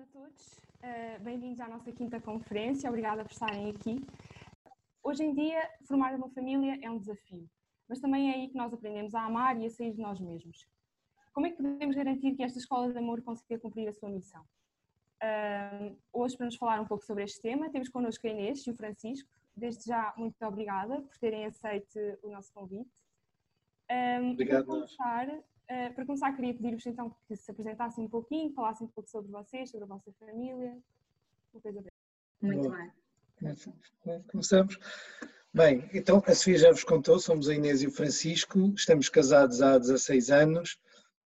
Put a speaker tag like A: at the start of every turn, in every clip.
A: tarde a todos, uh, bem-vindos à nossa quinta conferência, obrigada por estarem aqui. Hoje em dia, formar uma família é um desafio, mas também é aí que nós aprendemos a amar e a sair de nós mesmos. Como é que podemos garantir que esta escola de amor consiga cumprir a sua missão? Uh, hoje, para nos falar um pouco sobre este tema, temos connosco a Inês e o Francisco. Desde já, muito obrigada por terem aceito o nosso convite.
B: Um, Obrigado.
A: Para começar, uh, para começar, queria pedir-vos então que se apresentassem um pouquinho, falassem um pouco sobre vocês, sobre a vossa família.
C: Uma coisa Muito
B: bem. Começamos. Bem, então a Sofia já vos contou, somos a Inês e o Francisco, estamos casados há 16 anos,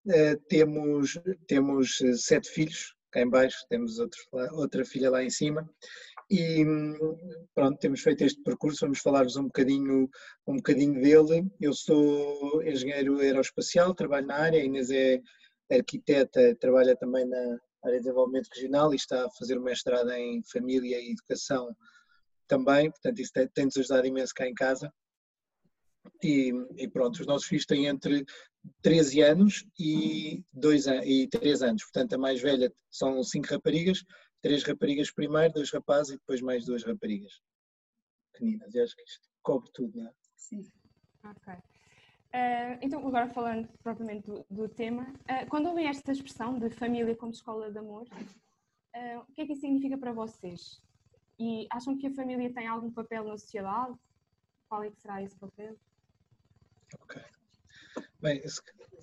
B: uh, temos, temos eh, sete filhos, cá em baixo, temos outro, outra filha lá em cima, e pronto, temos feito este percurso, vamos falar-vos um bocadinho, um bocadinho dele. Eu sou engenheiro aeroespacial, trabalho na área, a Inês é arquiteta, trabalha também na área de desenvolvimento regional e está a fazer o mestrado em família e educação também, portanto isso tem-nos ajudado imenso cá em casa. E, e, pronto, os nossos filhos têm entre 13 anos e, 2 e 3 anos, portanto a mais velha são 5 raparigas, três raparigas primeiro, dois rapazes e depois mais duas raparigas pequeninas. E acho que isto cobre tudo, não é?
A: Sim. Ok. Uh, então, agora falando propriamente do, do tema, uh, quando ouvem esta expressão de família como escola de amor, uh, o que é que isso significa para vocês? E acham que a família tem algum papel na sociedade? Qual é que será esse papel?
B: Ok. Bem,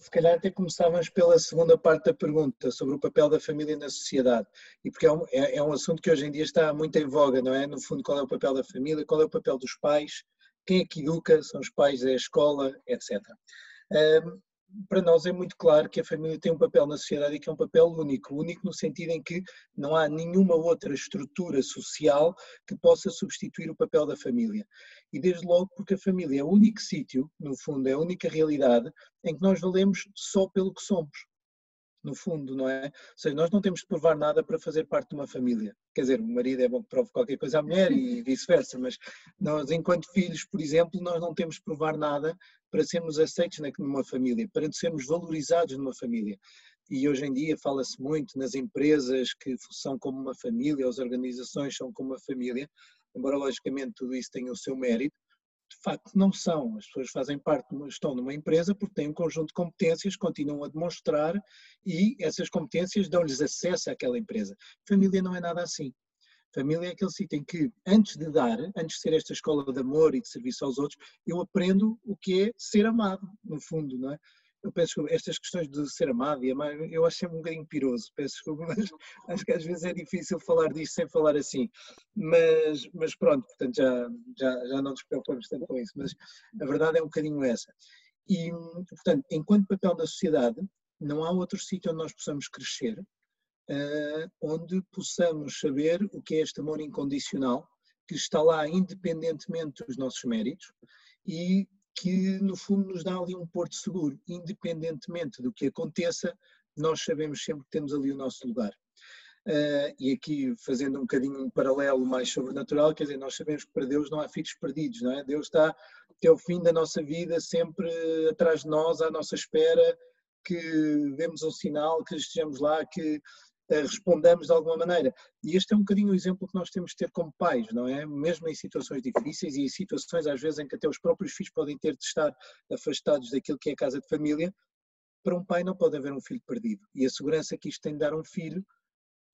B: se, calhar até começávamos pela segunda parte da pergunta, sobre o papel da família na sociedade. E porque é um, é, é um assunto que hoje em dia está muito em voga, não é? No fundo, qual é o papel da família, qual é o papel dos pais, quem é que educa, são os pais, é a escola, etc. Um, para nós é muito claro que a família tem um papel na sociedade e que é um papel único. Único no sentido em que não há nenhuma outra estrutura social que possa substituir o papel da família. E desde logo porque a família é o único sítio, no fundo, é a única realidade em que nós valemos só pelo que somos no fundo, não é? Ou seja, nós não temos de provar nada para fazer parte de uma família. Quer dizer, o marido é bom que prove qualquer coisa à mulher e vice-versa, mas nós, enquanto filhos, por exemplo, nós não temos de provar nada para sermos aceitos numa família, para sermos valorizados numa família. E hoje em dia fala-se muito nas empresas que são como uma família, as organizações são como uma família, embora logicamente tudo isso tenha o seu mérito, facto não são. As pessoas fazem parte, estão numa empresa porque têm um conjunto de competências, continuam a demonstrar e essas competências dão-lhes acesso àquela empresa. Família não é nada assim. Família é aquele sítio em que, antes de dar, antes de ser esta escola de amor e de serviço aos outros, eu aprendo o que é ser amado, no fundo, não é? Eu penso que estas questões de ser amado e amar, eu acho sempre um bocadinho piroso, peço desculpa, mas acho que às vezes é difícil falar disto sem falar assim. Mas, mas pronto, portanto já, já, já não nos preocupamos tanto com isso, mas a verdade é um bocadinho essa. E, portanto, enquanto papel da sociedade, não há outro sítio onde nós possamos crescer, uh, onde possamos saber o que é este amor incondicional, que está lá independentemente dos nossos méritos, e que no fundo nos dá ali um porto seguro, independentemente do que aconteça, nós sabemos sempre que temos ali o nosso lugar. Uh, e aqui fazendo um bocadinho um paralelo mais sobrenatural, quer dizer, nós sabemos que para Deus não há filhos perdidos, não é? Deus está até o fim da nossa vida sempre atrás de nós, à nossa espera, que vemos um sinal, que estejamos lá, que respondamos de alguma maneira. E este é um bocadinho o exemplo que nós temos de ter como pais, não é? Mesmo em situações difíceis e em situações às vezes em que até os próprios filhos podem ter de estar afastados daquilo que é a casa de família, para um pai não pode haver um filho perdido. E a segurança que isto tem de dar a um filho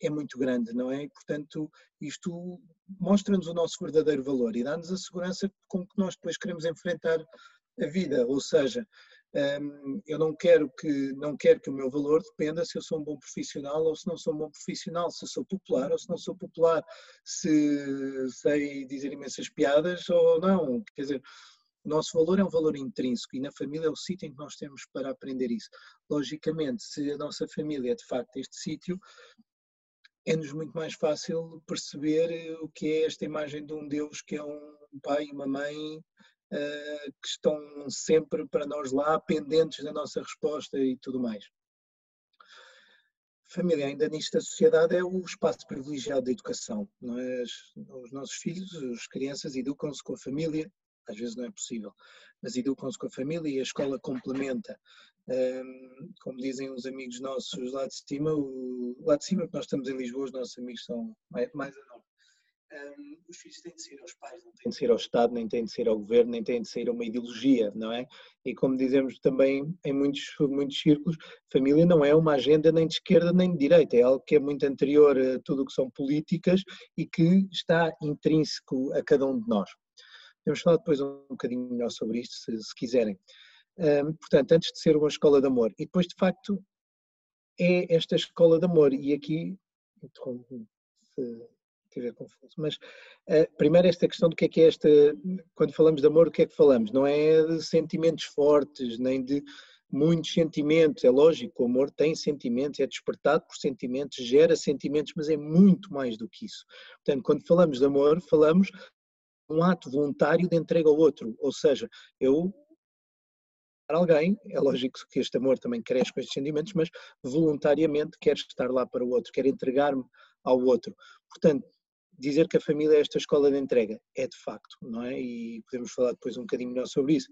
B: é muito grande, não é? E, portanto, isto mostra-nos o nosso verdadeiro valor e dá-nos a segurança com que nós depois queremos enfrentar a vida, ou seja, eu não quero que não quero que o meu valor dependa se eu sou um bom profissional ou se não sou um bom profissional, se sou popular ou se não sou popular, se sei dizer imensas piadas ou não. Quer dizer, o nosso valor é um valor intrínseco e na família é o sítio em que nós temos para aprender isso. Logicamente, se a nossa família é de facto este sítio, é-nos muito mais fácil perceber o que é esta imagem de um Deus que é um pai e uma mãe que estão sempre para nós lá, pendentes da nossa resposta e tudo mais. Família, ainda nisto, a sociedade é o espaço privilegiado da educação. É? Os nossos filhos, as crianças, educam-se com a família, às vezes não é possível, mas educam-se com a família e a escola complementa. Como dizem os amigos nossos lá de cima, lá de cima, que nós estamos em Lisboa, os nossos amigos são mais, a. Um, os filhos têm de ser aos pais, não têm de ser ao Estado, nem têm de ser ao governo, nem têm de ser a uma ideologia, não é? E como dizemos também em muitos, muitos círculos, família não é uma agenda nem de esquerda nem de direita, é algo que é muito anterior a tudo o que são políticas e que está intrínseco a cada um de nós. Podemos falar depois um bocadinho melhor sobre isto, se, se quiserem. Um, portanto, antes de ser uma escola de amor, e depois de facto é esta escola de amor, e aqui, estiver confuso, mas uh, primeiro esta questão do que é que é esta, quando falamos de amor, o que é que falamos? Não é de sentimentos fortes, nem de muitos sentimentos, é lógico, o amor tem sentimentos, é despertado por sentimentos, gera sentimentos, mas é muito mais do que isso. Portanto, quando falamos de amor, falamos um ato voluntário de entrega ao outro, ou seja, eu para alguém, é lógico que este amor também cresce com estes sentimentos, mas voluntariamente quer estar lá para o outro, quer entregar-me ao outro. Portanto, dizer que a família é esta escola de entrega é de facto, não é? E podemos falar depois um bocadinho melhor sobre isso.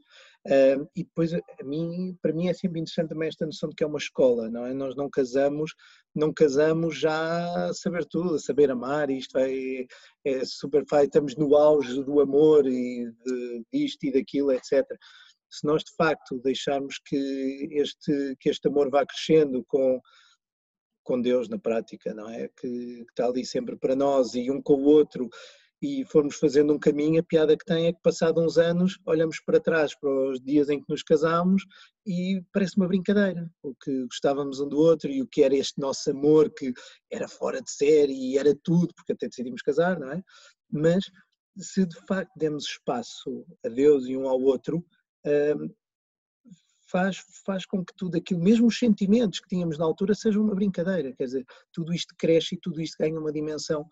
B: Uh, e depois, a mim, para mim é sempre interessante também esta noção de que é uma escola, não é? Nós não casamos, não casamos já a saber tudo, a saber amar, isto é, é super fácil, estamos no auge do amor e de, disto e daquilo, etc. Se nós de facto deixarmos que este, que este amor vá crescendo com com Deus na prática, não é? Que, que, está ali sempre para nós e um com o outro e formos fazendo um caminho, a piada que tem é que passado uns anos olhamos para trás para os dias em que nos casámos e parece uma brincadeira, o que gostávamos um do outro e o que era este nosso amor que era fora de série e era tudo, porque até decidimos casar, não é? Mas se de facto demos espaço a Deus e um ao outro, hum, faz, faz com que tudo aquilo, mesmo os sentimentos que tínhamos na altura, sejam uma brincadeira. Quer dizer, tudo isto cresce e tudo isto ganha uma dimensão,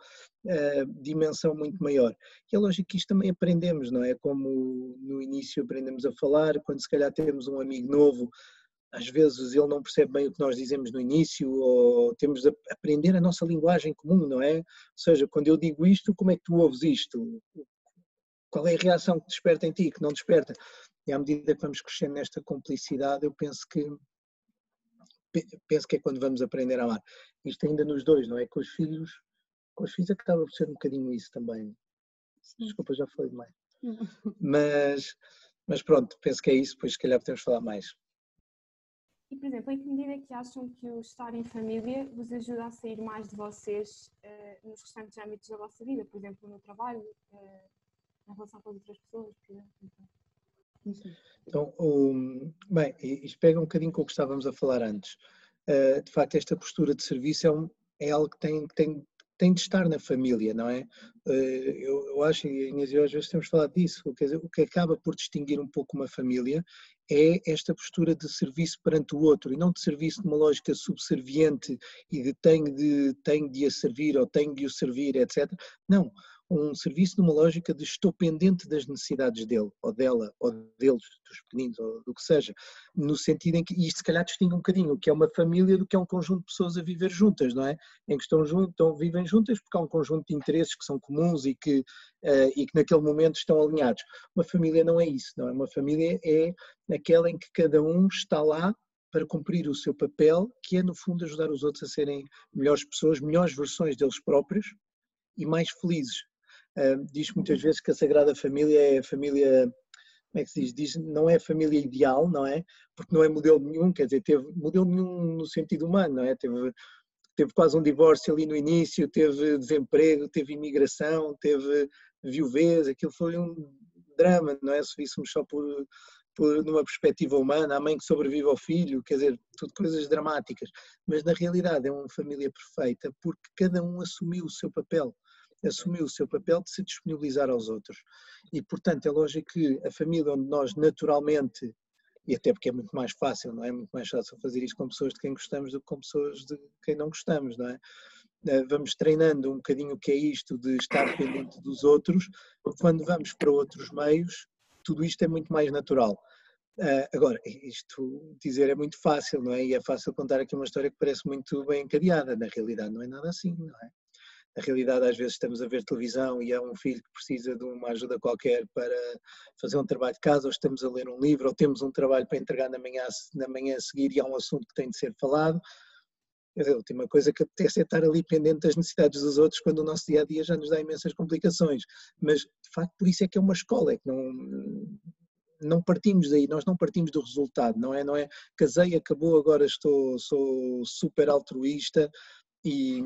B: uh, dimensão muito maior. E é lógico que isto também aprendemos, não é? Como no início aprendemos a falar, quando se calhar temos um amigo novo, às vezes ele não percebe bem o que nós dizemos no início, ou temos de aprender a nossa linguagem comum, não é? Ou seja, quando eu digo isto, como é que tu ouves isto? Qual é a reação que desperta em ti, que não desperta? E à medida que vamos crescendo nesta cumplicidade, eu penso que penso que é quando vamos aprender a amar. Isto ainda nos dois, não é? Com os filhos, com os filhos acaba por ser um bocadinho isso também. Desculpa, já falei demais. Mas, mas pronto, penso que é isso, depois se calhar podemos falar mais.
A: E, por exemplo, em que medida é que acham que o estar em família vos ajuda a sair mais de vocês uh, nos restantes âmbitos da vossa vida? Por exemplo, no trabalho, uh, na relação com as outras pessoas, por exemplo? Então.
B: Então, um, bem, isto pega um bocadinho com o que estávamos a falar antes. Uh, de facto, esta postura de serviço é, um, é algo que tem, tem, tem de estar na família, não é? Uh, eu, eu, acho, e Inês eu às vezes temos falado disso, dizer, o que acaba por distinguir um pouco uma família é esta postura de serviço perante o outro e não de serviço numa lógica subserviente e de tenho de, tenho de a servir ou tenho de o servir, etc. Não, um serviço numa lógica de estou pendente das necessidades dele, ou dela, ou deles, dos pequeninos, ou do que seja, no sentido em que, e isto se calhar distingue um bocadinho o que é uma família do que é um conjunto de pessoas a viver juntas, não é? Em que estão estão, vivem juntas porque há um conjunto de interesses que são comuns e que, uh, e que naquele momento estão alinhados. Uma família não é isso, não é? Uma família é aquela em que cada um está lá para cumprir o seu papel, que é no fundo ajudar os outros a serem melhores pessoas, melhores versões deles próprios e mais felizes Diz muitas vezes que a Sagrada Família é a família, como é que se diz? diz? Não é a família ideal, não é? Porque não é modelo nenhum, quer dizer, teve modelo nenhum no sentido humano, não é? Teve, teve quase um divórcio ali no início, teve desemprego, teve imigração, teve viuvez, aquilo foi um drama, não é? Se víssemos só por, por numa perspectiva humana, a mãe que sobrevive ao filho, quer dizer, tudo coisas dramáticas. Mas na realidade é uma família perfeita porque cada um assumiu o seu papel assumiu o seu papel de se disponibilizar aos outros. E, portanto, é lógico que a família onde nós naturalmente, e até porque é muito mais fácil, não é? Muito mais fácil fazer isto com pessoas de quem gostamos do que com pessoas de quem não gostamos, não é? Eh, vamos treinando um bocadinho o que é isto de estar dependente dos outros, quando vamos para outros meios, tudo isto é muito mais natural. Uh, agora, isto dizer é muito fácil, não é? E é fácil contar aqui uma história que parece muito bem encadeada, na realidade não é nada assim, não é? A realidade às vezes estamos a ver televisão e há um filho que precisa de uma ajuda qualquer para fazer um trabalho de casa, ou estamos a ler um livro, ou temos um trabalho para entregar na manhã, na manhã a seguir e há um assunto que tem de ser falado. A última coisa que apetece é estar ali pendente das necessidades dos outros quando o nosso dia a dia já nos dá imensas complicações. Mas, de facto, por isso é que é uma escola, é que não, não partimos daí, nós não partimos do resultado, não é? Não é casei, acabou, agora estou, sou super altruísta e,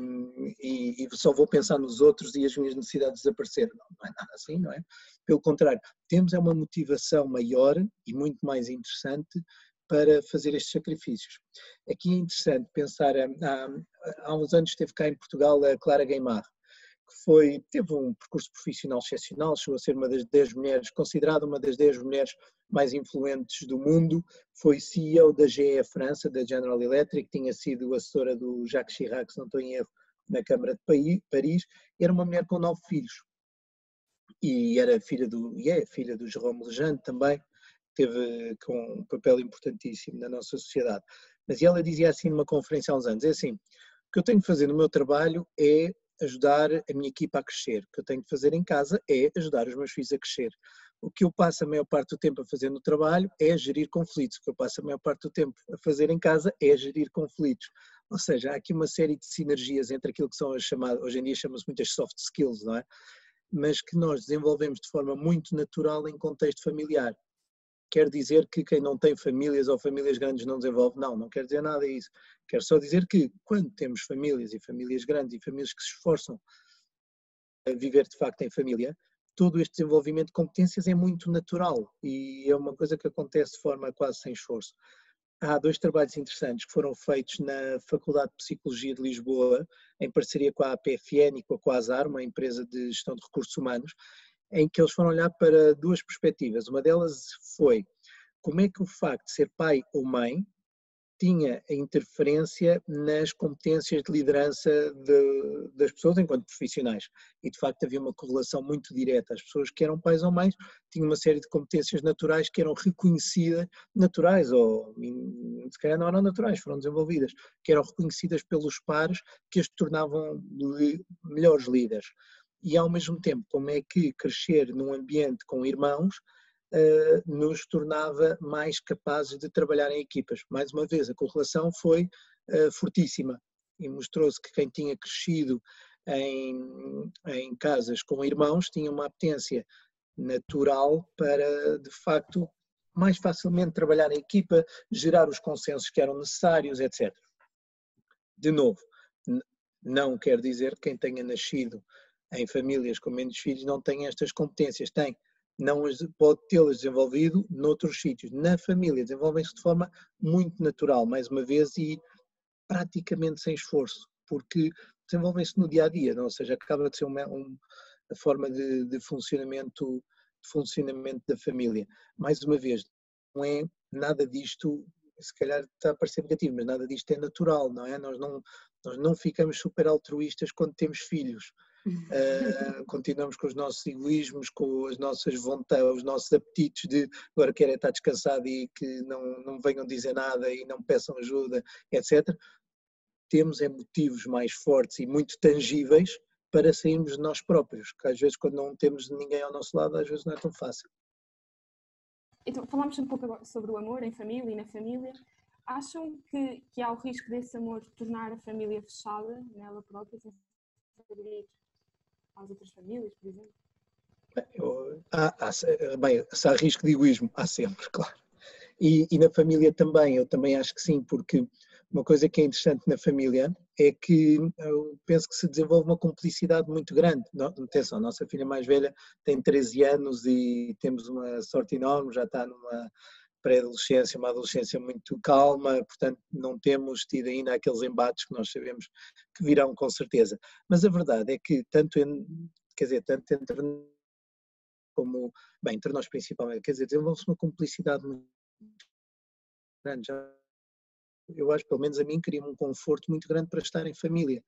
B: e, e, só vou pensar nos outros e as minhas necessidades desapareceram. Não, não é nada assim, não é? Pelo contrário, temos é uma motivação maior e muito mais interessante para fazer estes sacrifícios. Aqui é interessante pensar, há, há uns anos esteve cá em Portugal a Clara Gueimard, que foi, teve um percurso profissional excepcional, chegou a ser uma das 10 mulheres, considerada uma das 10 mulheres mais influentes do mundo, foi CEO da GE França, da General Electric, tinha sido assessora do Jacques Chirac, se não estou em erro, na Câmara de Paris, era uma mulher com nove filhos. E era filha do, e é filha do Jerome Lejeune também, teve com um papel importantíssimo na nossa sociedade. Mas ela dizia assim numa conferência há uns anos, é assim, o que eu tenho que fazer no meu trabalho é ajudar a minha equipa a crescer. O que eu tenho que fazer em casa é ajudar os meus filhos a crescer. O que eu passo a maior parte do tempo a fazer no trabalho é gerir conflitos. O que eu passo a maior parte do tempo a fazer em casa é gerir conflitos. Ou seja, há aqui uma série de sinergias entre aquilo que são as chamadas, hoje em dia chamam-se muitas soft skills, não é? Mas que nós desenvolvemos de forma muito natural em contexto familiar quer dizer que quem não tem famílias ou famílias grandes não desenvolve. Não, não quer dizer nada disso. Quer só dizer que quando temos famílias e famílias grandes e famílias que se esforçam a viver de facto em família, todo este desenvolvimento de competências é muito natural e é uma coisa que acontece de forma quase sem esforço. Há dois trabalhos interessantes que foram feitos na Faculdade de Psicologia de Lisboa, em parceria com a APFN e com a Quasar, uma empresa de gestão de recursos humanos, em que eles foram olhar para duas perspectivas. Uma delas foi como é que o facto de ser pai ou mãe tinha a interferência nas competências de liderança de, das pessoas enquanto profissionais. E de facto havia uma correlação muito direta. As pessoas que eram pais ou mães tinham uma série de competências naturais que eram reconhecidas, naturais, ou se calhar não eram naturais, foram desenvolvidas, que eram reconhecidas pelos pares que as tornavam melhores líderes e ao mesmo tempo como é que crescer num ambiente com irmãos uh, nos tornava mais capazes de trabalhar em equipas. Mais uma vez, a correlação foi uh, fortíssima e mostrou-se que quem tinha crescido em, em casas com irmãos tinha uma apetência natural para, de facto, mais facilmente trabalhar em equipa, gerar os consensos que eram necessários, etc. De novo, não quer dizer que quem tenha nascido em famílias com menos filhos não têm estas competências, tem, não pode tê-las desenvolvido noutros sítios. Na família desenvolvem-se de forma muito natural, mais uma vez, e praticamente sem esforço, porque desenvolvem-se no dia a dia, não? ou seja, acaba de ser uma, um, a forma de, de, funcionamento, de funcionamento da família. Mais uma vez, não é nada disto, se calhar está a parecer negativo, mas nada disto é natural, não é? Nós não, nós não ficamos super altruístas quando temos filhos. Uh, continuamos com os nossos egoísmos, com as nossas vontades, os nossos apetites de agora quero é estar descansado e que não, não venham dizer nada e não peçam ajuda, etc. Temos é motivos mais fortes e muito tangíveis para sairmos de nós próprios, que às vezes quando não temos ninguém ao nosso lado, às vezes não é tão fácil.
A: Então, falámos um pouco sobre o amor em família e na família. Acham que, que há o risco desse amor tornar a família fechada nela própria, sem às outras famílias, por exemplo? Eu, há, há,
B: bem, se há risco de egoísmo, há sempre, claro. E, e, na família também, eu também acho que sim, porque uma coisa que é interessante na família é que eu penso que se desenvolve uma cumplicidade muito grande. Não, atenção, a nossa filha mais velha tem 13 anos e temos uma sorte enorme, já está numa pré-adolescência, uma adolescência muito calma, portanto não temos tido ainda aqueles embates que nós sabemos que virão com certeza. Mas a verdade é que tanto, em, quer dizer, tanto entre como, bem, entre nós principalmente, quer dizer, desenvolve-se uma cumplicidade muito grande. Já, eu acho, pelo menos a mim, cria-me um conforto muito grande para estar em família.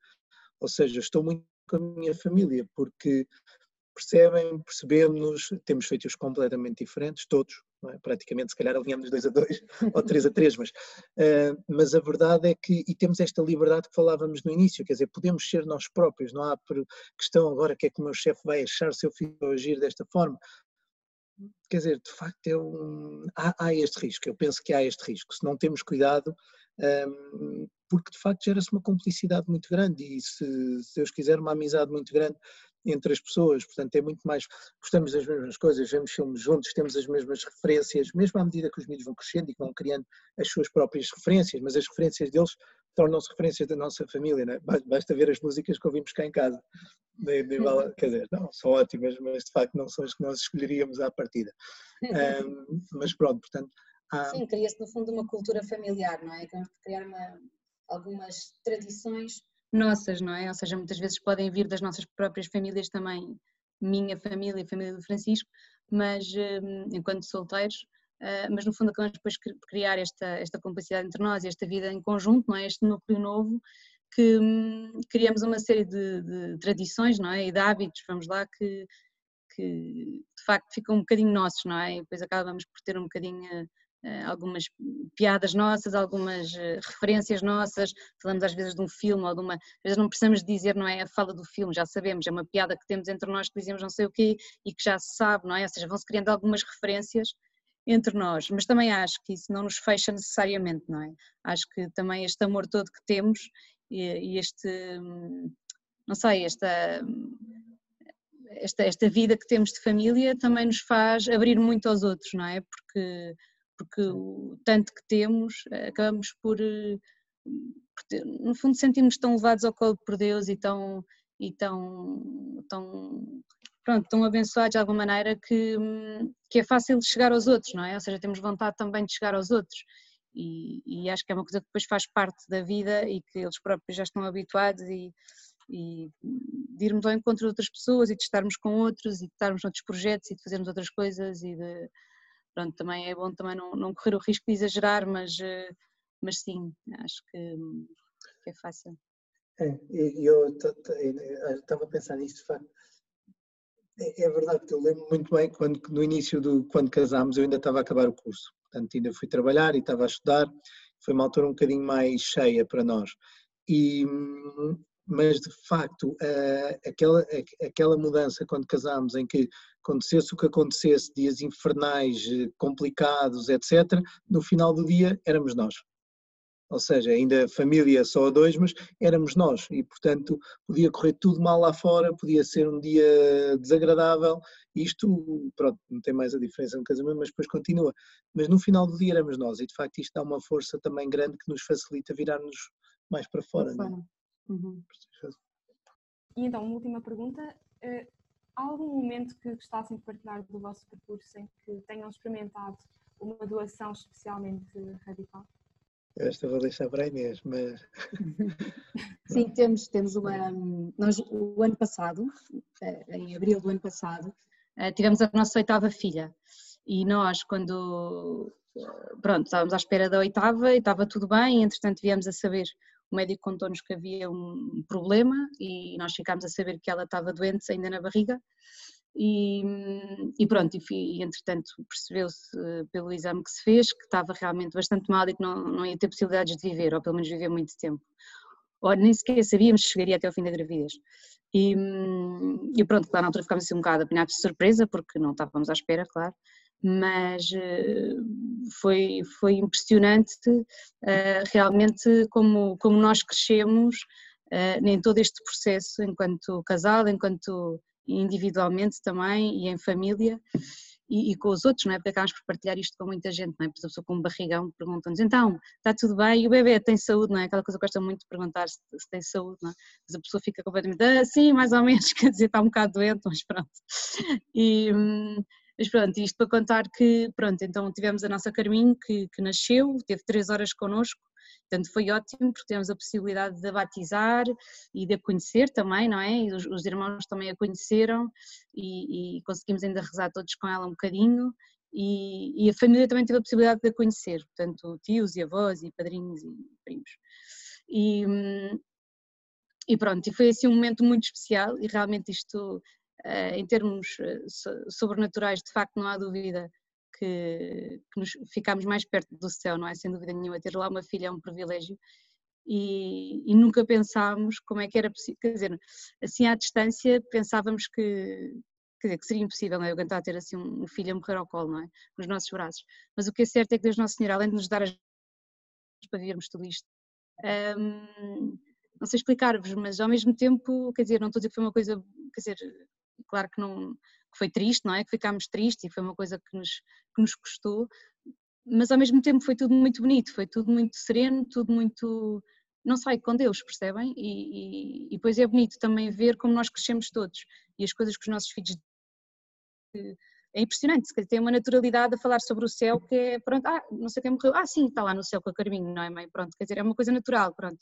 B: Ou seja, estou muito com a minha família, porque percebem, percebemos, temos feitios completamente diferentes, todos, é? praticamente se calhar alinhamos 2 a 2 ou 3 a 3, mas, uh, mas a verdade é que, e temos esta liberdade que falávamos no início, quer dizer, podemos ser nós próprios, não há questão agora que é que o meu chefe vai achar se eu fiz agir desta forma. Quer dizer, de facto é um, há, há, este risco, eu penso que há este risco, se não temos cuidado, um, porque de facto gera-se uma cumplicidade muito grande e se, se Deus quiser uma amizade muito grande entre as pessoas, portanto é muito mais, gostamos das mesmas coisas, vemos filmes juntos, temos as mesmas referências, mesmo à medida que os miúdos vão crescendo e vão criando as suas próprias referências, mas as referências deles tornam-se referências da nossa família, não é? basta ver as músicas que ouvimos cá em casa, de, de, quer dizer, não, são ótimas, mas de facto não são as que nós escolheríamos à partida, um, mas pronto, portanto...
C: Há... Sim, cria-se no fundo uma cultura familiar, não é? Temos que criar uma, algumas tradições nossas, não é? Ou seja, muitas vezes podem vir das nossas próprias famílias também, minha família, a família do Francisco, mas hum, enquanto solteiros, ah, mas no fundo acabamos depois de criar esta, esta complicidade entre nós, esta vida em conjunto, não é? Este núcleo novo, que hum, criamos uma série de, de, tradições, não é? E de hábitos, vamos lá, que, que de facto ficam um bocadinho nossos, não é? E depois acabamos por ter um bocadinho eh, algumas piadas nossas, algumas eh, referências nossas, falamos às vezes de um filme ou de uma, às vezes não precisamos dizer, não é a fala do filme, já sabemos, é uma piada que temos entre nós que dizemos não sei o quê e que já se sabe, não é? Ou seja, vão-se criando algumas referências entre nós, mas também acho que isso não nos fecha necessariamente, não é? Acho que também este amor todo que temos e, este, não sei, esta esta, esta vida que temos de família também nos faz abrir muito aos outros, não é? Porque porque o tanto que temos, eh, acabamos por, eh, por ter, no fundo sentimos tão levados ao colo por Deus e tão, e tão, tão, pronto, tão abençoados de alguma maneira que, que é fácil chegar aos outros, não é? Ou seja, temos vontade também de chegar aos outros. E, e, acho que é uma coisa que depois faz parte da vida e que eles próprios já estão habituados e, e de irmos ao encontro de outras pessoas e de estarmos com outros e de estarmos noutros projetos e de fazermos outras coisas e de, pronto, também é bom também não, não correr o risco de exagerar, mas, eh, mas sim, acho que, que é fácil.
B: É, eu estava a pensar nisto, de facto. É, é verdade que eu lembro muito bem quando no início do quando casámos eu ainda estava a acabar o curso, portanto ainda fui trabalhar e estava a estudar, foi uma altura um bocadinho mais cheia para nós. E, mas de facto aquela, aquela mudança quando casámos em que acontecesse o que acontecesse, dias infernais, eh, complicados, etc., no final do dia éramos nós. Ou seja, ainda família só a dois, mas éramos nós e, portanto, podia correr tudo mal lá fora, podia ser um dia desagradável. Isto, pronto, não tem mais a diferença no casamento, mas depois continua. Mas no final do dia éramos nós e, de facto, isto dá uma força também grande que nos facilita virar-nos mais para fora. Para é? fora. Uhum.
A: E então, uma última pergunta. Eh, há algum momento que gostassem de partilhar do vosso percurso em que tenham experimentado uma doação especialmente radical?
B: Esta vou deixar para a Inês, mas.
C: Sim, temos, temos uma. Nós, o ano passado, eh, em abril do ano passado, eh, tivemos a nossa oitava filha. E nós, quando. Pronto, estávamos à espera da oitava e estava tudo bem, e entretanto viemos a saber o médico contou-nos que havia um problema e nós ficámos a saber que ela estava doente ainda na barriga e, e pronto, e, entretanto percebeu-se eh, pelo exame que se fez que estava realmente bastante mal e que não, não ia ter possibilidades de viver, ou pelo menos viver muito tempo. Ou nem sequer sabíamos se chegaria até ao fim da gravidez. E, e pronto, claro, na altura ficámos assim um bocado apanhados de surpresa, porque não estávamos à espera, claro mas eh, foi, foi impressionante eh, realmente como, como nós crescemos eh, em todo este processo, enquanto casal, enquanto individualmente também e em família e, e, com os outros, não é? Porque acabamos por partilhar isto com muita gente, não é? Por exemplo, pessoa com um barrigão perguntam-nos, então, está tudo bem? E o bebê tem saúde, não é? Aquela coisa que gosta muito de perguntar se, se, tem saúde, não é? Mas a pessoa fica completamente, ah, sim, mais ou menos, quer dizer, está um bocado doente, mas pronto. E, hum, mas pronto, isto para contar que, pronto, então tivemos a nossa Carminho que, que nasceu, teve três horas connosco, portanto foi ótimo porque tivemos a possibilidade de a batizar e de a conhecer também, não é? E os, os irmãos também a conheceram e, e, conseguimos ainda rezar todos com ela um bocadinho e, e, a família também teve a possibilidade de a conhecer, portanto tios e avós e padrinhos e primos. E, e pronto, e foi assim um momento muito especial e realmente isto em termos eh, sobrenaturais, de facto, não há dúvida que, que nos ficámos mais perto do céu, não é? Sem dúvida nenhuma, ter lá uma filha é um privilégio e, e, nunca pensámos como é que era possível, quer dizer, assim à distância pensávamos que, quer dizer, que seria impossível, não é? Eu aguentar ter assim um, filho a morrer ao colo, não é? Nos nossos braços. Mas o que é certo é que Deus Nosso Senhor, além de nos dar as para vivermos tudo isto, não sei explicar-vos, mas ao mesmo tempo, quer dizer, não estou a dizer que foi uma coisa, quer dizer, claro que não que foi triste, não é? Que ficámos tristes e foi uma coisa que nos, que nos custou, mas ao mesmo tempo foi tudo muito bonito, foi tudo muito sereno, tudo muito. Não sei, com Deus, percebem? E, e, e depois é bonito também ver como nós crescemos todos e as coisas que os nossos filhos é impressionante, se tem uma naturalidade a falar sobre o céu que é, pronto, ah, não sei quem morreu, ah sim, está lá no céu com a Carminho, não é mãe, pronto, quer dizer, é uma coisa natural, pronto.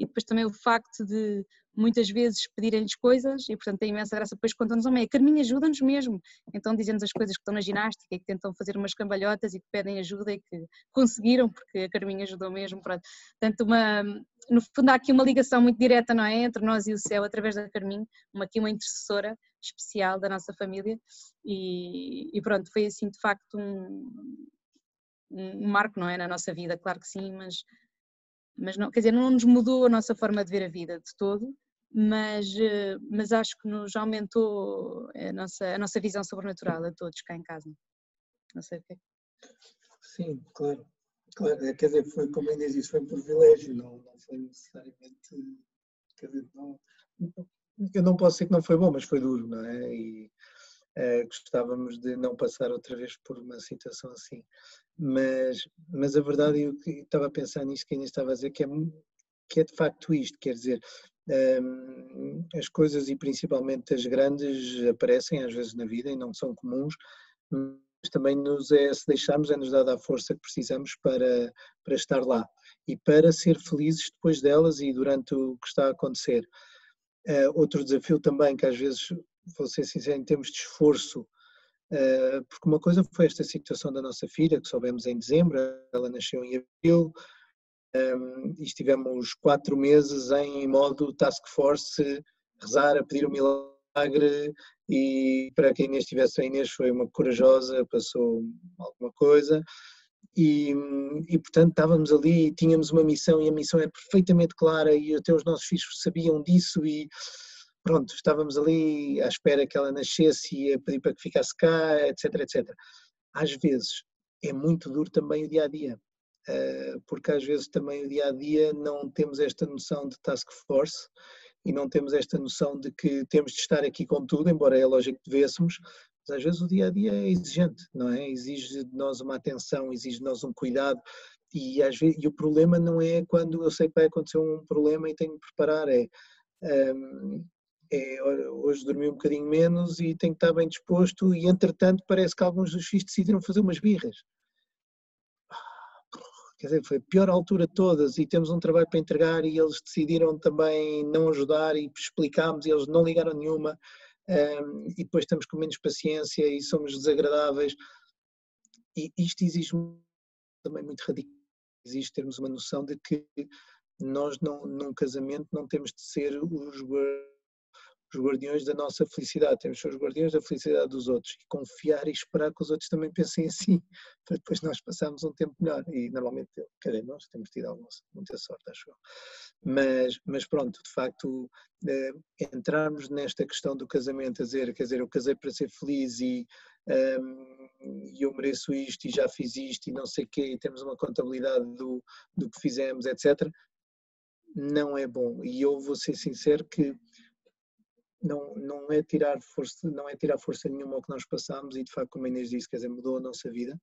C: E depois também o facto de muitas vezes pedirem-lhes coisas e portanto tem imensa graça, depois contam-nos, oh, mãe, a Carminho ajuda-nos mesmo, então dizem-nos as coisas que estão na ginástica e que tentam fazer umas cambalhotas e que pedem ajuda e que conseguiram porque a Carminho ajudou mesmo, pronto. Portanto, uma, no fundo há aqui uma ligação muito direta, não é, entre nós e o céu através da Carminho, uma aqui uma intercessora especial da nossa família. E, e pronto, foi assim de facto um, um marco, não é, na nossa vida, claro que sim, mas, mas não, quer dizer, não nos mudou a nossa forma de ver a vida de todo, mas, eh, mas acho que nos aumentou a nossa, a nossa visão sobrenatural a todos cá em casa. Não sei o que é.
B: Sim, claro. Claro, é, quer dizer, foi como ainda disse, foi um privilégio, não, não foi necessariamente. Quer dizer, não, eu não posso dizer que não foi bom, mas foi duro, não é? E uh, gostávamos de não passar outra vez por uma situação assim. Mas, mas a verdade, eu estava a pensar que ainda estava a dizer, que é, que é de facto isto, quer dizer, um, as coisas e principalmente as grandes aparecem às vezes na vida e não são comuns, mas também nos é, se deixarmos, é nos dada a força que precisamos para, para estar lá e para ser felizes depois delas e durante o que está a acontecer. Uh, outro desafio também, que às vezes, vou ser sincero, em termos de esforço, uh, porque uma coisa foi esta situação da nossa filha, que soubemos em dezembro, ela nasceu em abril, ehm, e estivemos quatro meses em modo task force, rezar, a pedir o um milagre, e para quem Inês estivesse, a Inês foi uma corajosa, passou alguma coisa, e, e, portanto estávamos ali e tínhamos uma missão e a missão era perfeitamente clara e até os nossos filhos sabiam disso e pronto, estávamos ali à espera que ela nascesse e a pedir para que ficasse cá, etc, etc. Às vezes é muito duro também o dia a dia, eh, porque às vezes também o dia a dia não temos esta noção de task force e não temos esta noção de que temos de estar aqui com tudo, embora é lógico que devêssemos, mas às vezes o dia a dia é exigente, não é? Exige de nós uma atenção, exige de nós um cuidado. E, às vezes, e o problema não é quando eu sei que vai acontecer um problema e tenho que preparar, é, um, é hoje dormi um bocadinho menos e tenho que estar bem disposto e entretanto parece que alguns dos filhos decidiram fazer umas birras. Quer dizer, foi a pior altura de todas e temos um trabalho para entregar e eles decidiram também não ajudar e explicámos e eles não ligaram nenhuma um, e depois estamos com menos paciência e somos desagradáveis. E isto exige também muito radical, exige termos uma noção de que nós não, num casamento não temos de ser os os guardiões da nossa felicidade, temos de ser os guardiões da felicidade dos outros e confiar e esperar que os outros também pensem assim, para depois nós passarmos um tempo melhor. E normalmente, cadê nós temos tido alguma, muita sorte, acho eu. Mas, mas pronto, de facto, eh, entrarmos nesta questão do casamento, a dizer, quer dizer, eu casei para ser feliz e um, eu mereço isto e já fiz isto e não sei o quê, e temos uma contabilidade do, do que fizemos, etc. Não é bom. E eu vou ser sincero que não, não é tirar força, não é tirar força nenhuma ao que nós passamos e de facto, como a Inês disse, quer dizer, mudou a nossa vida.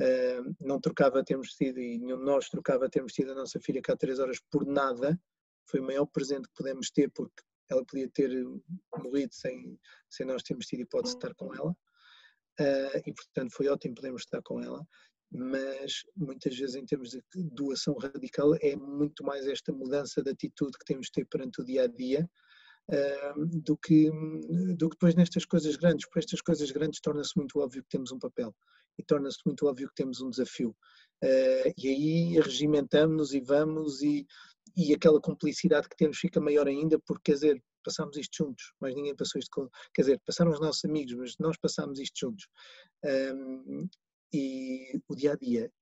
B: Uh, não trocava termos tido e nenhum de nós trocava termos tido a nossa filha cá três horas por nada. Foi o maior presente que pudemos ter porque ela podia ter morrido sem, sem nós termos tido hipótese de estar com ela. Uh, e portanto foi ótimo podermos estar com ela mas muitas vezes em termos de doação radical é muito mais esta mudança de atitude que temos de ter perante o dia a dia do, que, do que depois nestas coisas grandes, porque estas coisas grandes torna-se muito óbvio que temos um papel e torna-se muito óbvio que temos um desafio. Uh, e aí regimentamos-nos e vamos e, e aquela cumplicidade que temos fica maior ainda porque, quer dizer, passámos isto juntos, mas ninguém passou isto. Quer dizer, passaram os nossos amigos, mas nós passámos isto juntos. E o dia a dia.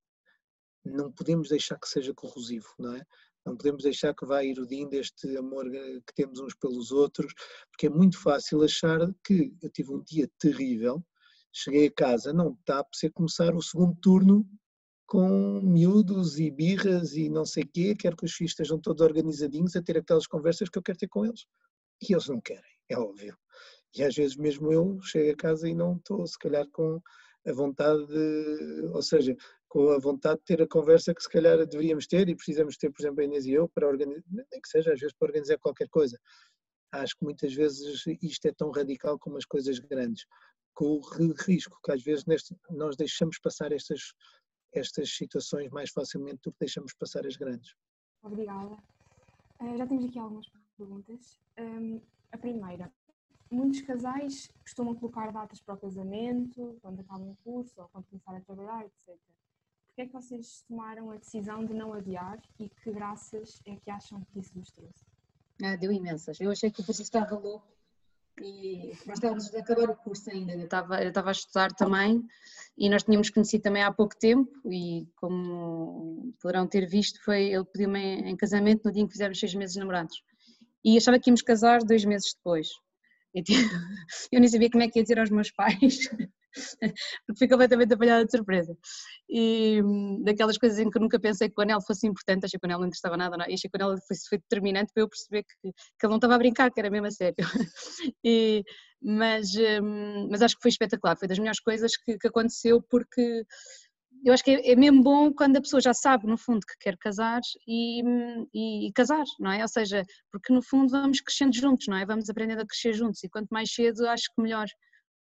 B: Não podemos deixar que seja corrosivo, não é? Não podemos deixar que vá erudindo este amor eh, que temos uns pelos outros, porque é muito fácil achar que eu tive um dia terrível, cheguei a casa, não está a começar o segundo turno com miúdos e birras e não sei quê, quero que os filhos estejam todos organizadinhos a ter aquelas conversas que eu quero ter com eles. E eles não querem, é óbvio. E às vezes mesmo eu chego a casa e não estou, se calhar, com a vontade de, ou seja, com a vontade de ter a conversa que se calhar deveríamos ter e precisamos ter, por exemplo, a Inês e eu, para organizar, nem que seja às vezes para organizar qualquer coisa. Acho que muitas vezes isto é tão radical como as coisas grandes, com o risco que às vezes neste, nós deixamos passar estas estas situações mais facilmente do que deixamos passar as grandes.
A: Obrigada. Uh, já temos aqui algumas perguntas. A primeira, muitos casais costumam colocar datas para o casamento, quando acabam o curso ou quando começarem a trabalhar, etc. Porquê é que vocês tomaram a decisão de não adiar e que graças é que acham que isso vos trouxe?
C: Ah, deu imensas. Eu achei que o Francisco estava louco e nós estávamos a acabar o curso ainda. Eu estava, eu estava a estudar também e nós tínhamos conhecido também há pouco tempo e como poderão ter visto foi, ele pediu-me em casamento no dia em que fizemos seis meses namorados e achava que íamos casar dois meses depois. Eu nem sabia como é que ia dizer aos meus pais porque fui completamente apanhada de surpresa. E hum, daquelas coisas em que nunca pensei que o anel fosse importante, achei que o anel não interessava nada, não, é? e achei que o anel foi, foi determinante para eu perceber que, que ele não estava a brincar, que era mesmo a sério. E, mas, hum, mas acho que foi espetacular, foi das melhores coisas que, que aconteceu, porque eu acho que é, é, mesmo bom quando a pessoa já sabe, no fundo, que quer casar e, hum, e, e, casar, não é? Ou seja, porque no fundo vamos crescendo juntos, não é? Vamos aprendendo a crescer juntos e quanto mais cedo acho que melhor